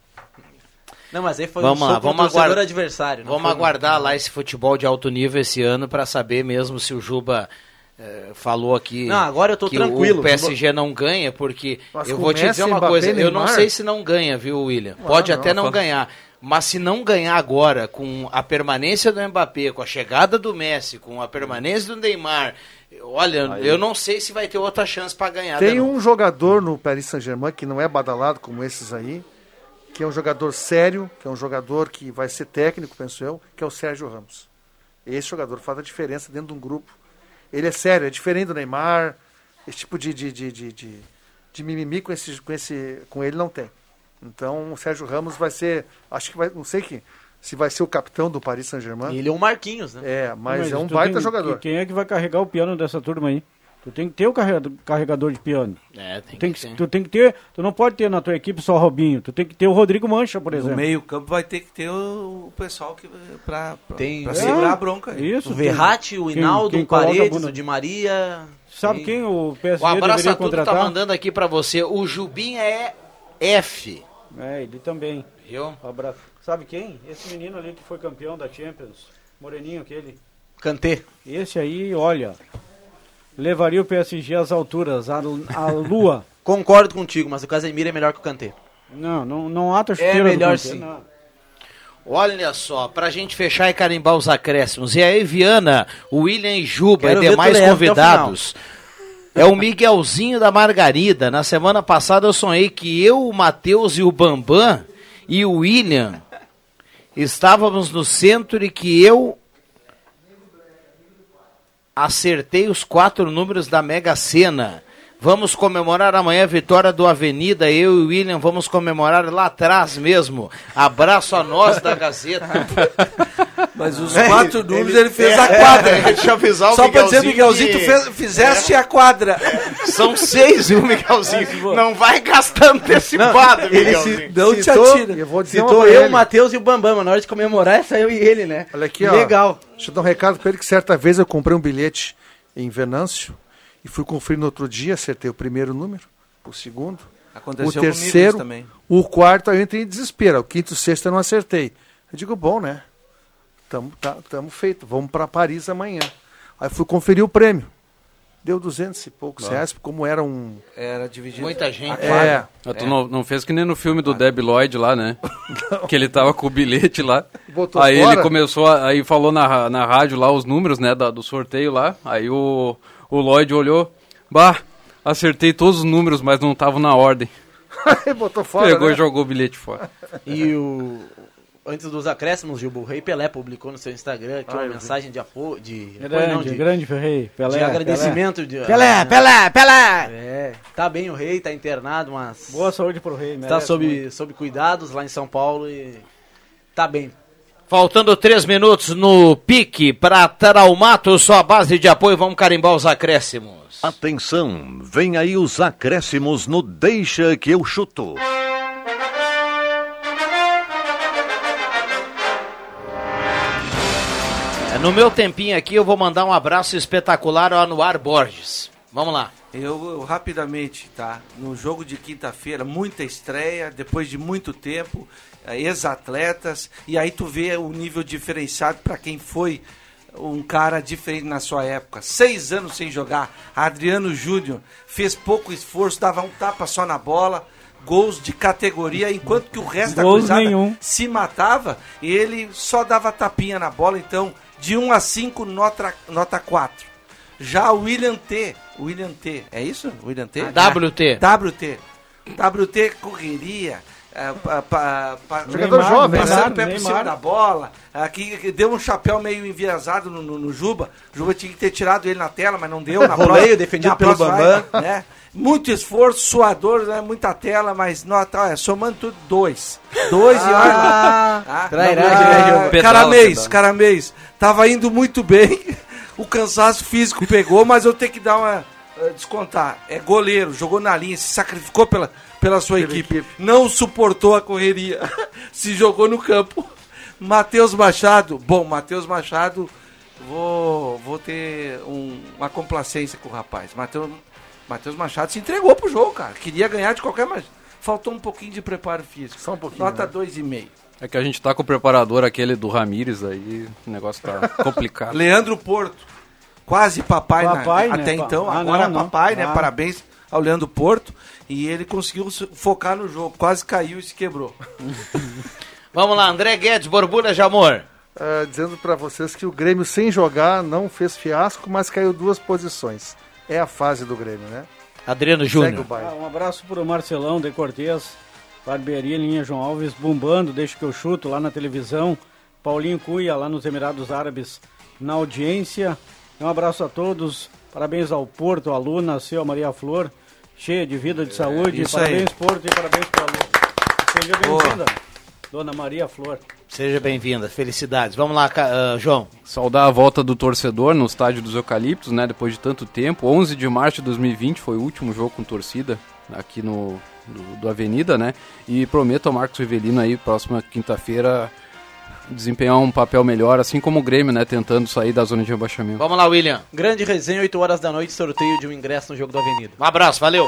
Não, mas aí foi Vamos um lá, soco no vamos torcedor aguardar. adversário. Vamos no- aguardar lá esse futebol de alto nível esse ano para saber mesmo se o Juba falou aqui. Não, agora eu tô que tranquilo. O PSG não ganha porque Mas eu vou te dizer uma coisa. Eu não sei se não ganha, viu, William? Ah, Pode não, até não fala- ganhar. Mas se não ganhar agora, com a permanência do Mbappé, com a chegada do Messi, com a permanência do Neymar, olha, eu não sei se vai ter outra chance para ganhar. Tem um jogador no Paris Saint-Germain que não é badalado como esses aí, que é um jogador sério, que é um jogador que vai ser técnico, penso eu, que é o Sérgio Ramos. Esse jogador faz a diferença dentro de um grupo. Ele é sério, é diferente do Neymar. Esse tipo de, de, de, de, de, de mimimi com, esse, com, esse, com ele não tem. Então o Sérgio Ramos vai ser, acho que vai, não sei que, se vai ser o capitão do Paris Saint-Germain. Ele é o Marquinhos, né? É, mas, é um baita tem- jogador. Quem é que vai carregar o piano dessa turma aí? Tu tem que ter o carregador, carregador de piano. É, tem Tu tem que que, ter. tu tem que ter, tu não pode ter na tua equipe só o Robinho, tu tem que ter o Rodrigo Mancha, por No exemplo. meio campo vai ter que ter o, pessoal que pra, pra, Tem- pra É, segurar a bronca. aí. Isso. O Verratti, o Hinaldo, o Paredes, o Di Maria. Sabe Sim. quem o PSG O abraço a tudo tá mandando aqui para você. O Jubinha é F. É, ele também. Viu? Um abraço. Sabe quem? Esse menino ali que foi campeão da Champions, moreninho aquele. Kanté. Esse aí, olha, levaria o PSG às alturas, à, à lua. Concordo contigo, mas o Casemiro é melhor que o Kanté. Não, não, não há chuteira do melhor sim. não. Olha só, pra gente fechar e carimbar os acréscimos. E aí, Viana, o William e Juba Quero e demais convidados. É o Miguelzinho da Margarida. Na semana passada eu sonhei que eu, o Matheus e o Bambam e o William estávamos no centro e que eu acertei os quatro números da Mega Sena. Vamos comemorar amanhã a vitória do Avenida. Eu e o William vamos comemorar lá atrás mesmo. Abraço a nós da Gazeta. Mas os quatro números ele fez a quadra. Deixa eu avisar o Só pra dizer, Miguelzinho Miguelzinho, tu que- fez, fizeste a quadra. São seis, viu, Miguelzinho? Não vai gastar antecipado, Ele Miguelzinho. se, Não te atira. Eu vou dizer citou eu, ele. o Matheus e o Bambam, na hora de comemorar é só eu e ele, né? Olha aqui, ó. Legal. Deixa eu dar um recado pra ele que certa vez eu comprei um bilhete em Venâncio e fui conferir no outro dia, acertei o primeiro número, o segundo, Aconteceu o terceiro, também. o quarto eu entrei em desespero, o quinto e o sexto eu não acertei. Eu digo, bom, né? Tamo, tá, tamo feito, vamos para Paris amanhã. Aí fui conferir o prêmio. Deu 200 e poucos reais, como era um... Era dividido. Muita gente. É, Ah, tu não, não fez que nem no filme do Deb Lloyd lá, né? Que ele tava com o bilhete lá. Botou aí fora? ele começou, a- aí falou na, na rádio lá os números, né, da- do sorteio lá. Aí o, o Lloyd olhou, bah, acertei todos os números, mas não estavam na ordem. botou fora, Pegou né? e jogou o bilhete fora. E o. Antes dos acréscimos, Gilbo, o Rei Pelé publicou no seu Instagram aqui uma mensagem de apoio. De, apoio Grande, não, de, grande Ferrei. Pelé, de agradecimento. De, Pelé, ah, Pelé, Pelé! É, tá bem o rei, tá internado, mas. Boa saúde pro rei, Tá merece sob, muito. sob cuidados lá em São Paulo e. Tá bem. Faltando três minutos no pique para Traumato, sua base de apoio. Vamos carimbar os acréscimos. Atenção, vem aí os acréscimos no Deixa que eu chuto. No meu tempinho aqui, eu vou mandar um abraço espetacular ao Anuar Borges. Vamos lá. Eu, eu rapidamente, tá? No jogo de quinta-feira, muita estreia, depois de muito tempo, eh, ex-atletas, e aí tu vê o nível diferenciado para quem foi um cara diferente na sua época. Seis anos sem jogar, Adriano Júnior fez pouco esforço, dava um tapa só na bola, gols de categoria, enquanto que o resto da Gols cruzada nenhum. se matava, ele só dava tapinha na bola, então de 1 a 5, nota, nota 4. Já o William T. William T. É isso? William T? Ah, WT. WT. WT correria. é, pa- pa- pa- Jogador Neymar, jovem, Passando o pé por cima da bola. Aqui que deu um chapéu meio enviesado no, no, no Juba. O Juba tinha que ter tirado ele na tela, mas não deu. Na Roleio, próxima- defendido na pelo Bambam. vai, né? Muito esforço, suador, né? muita tela, mas nota, olha, somando tudo, dois. Dois e olha. Ah, trairagem, ah? Pedal, Caramês. Caramês. Tava indo muito bem. O cansaço físico pegou, mas eu tenho que dar uma. eh, descontar. É goleiro, jogou na linha, se sacrificou pela, pela sua Pela equipe. equipe. Não suportou a correria. se jogou no campo. Matheus Machado. Bom, Matheus Machado, vou, vou ter um- uma complacência com o rapaz. Matheus Matheus Machado se entregou pro jogo, cara. Queria ganhar de qualquer maneira. Faltou um pouquinho de preparo físico. Só um pouquinho. Nota né? 2,5. É que a gente tá com o preparador aquele do Ramires aí, o negócio tá complicado. Leandro Porto. Quase papai, na- Papai, né? até então. Ah, agora não, não. papai, né? Ah. Parabéns ao Leandro Porto. E ele conseguiu se- focar no jogo. Quase caiu e se quebrou. Vamos lá, André Guedes, borbulha de amor. Ah, dizendo para vocês que o Grêmio, sem jogar, não fez fiasco, mas caiu duas posições. É a fase do Grêmio, né? Adriano o Júnior. Ah, um abraço pro Marcelão de Cortez, Barbearia Linha João Alves, bombando, deixa que eu chuto lá na televisão. Paulinho Cunha, lá nos Emirados Árabes, na audiência. Um abraço a todos, parabéns ao Porto, a Lu, nasceu a Maria Flor, cheia de vida, de saúde. isso aí. parabéns, Porto, e parabéns pra Lu. Seja bem-vinda, Dona Maria Flor. Seja bem-vinda, felicidades. Vamos lá, ah, João. Saudar a volta do torcedor no estádio dos Eucaliptos, né? Depois de tanto tempo. 11 de março de 2020 foi o último jogo com torcida aqui no do, do Avenida, né? E prometo ao Marcos Rivelino aí, próxima quinta-feira, desempenhar um papel melhor, assim como o Grêmio, né? Tentando sair da zona de rebaixamento. Vamos lá, William. Grande resenha, 8 horas da noite, sorteio de um ingresso no jogo do Avenida. Um abraço, valeu.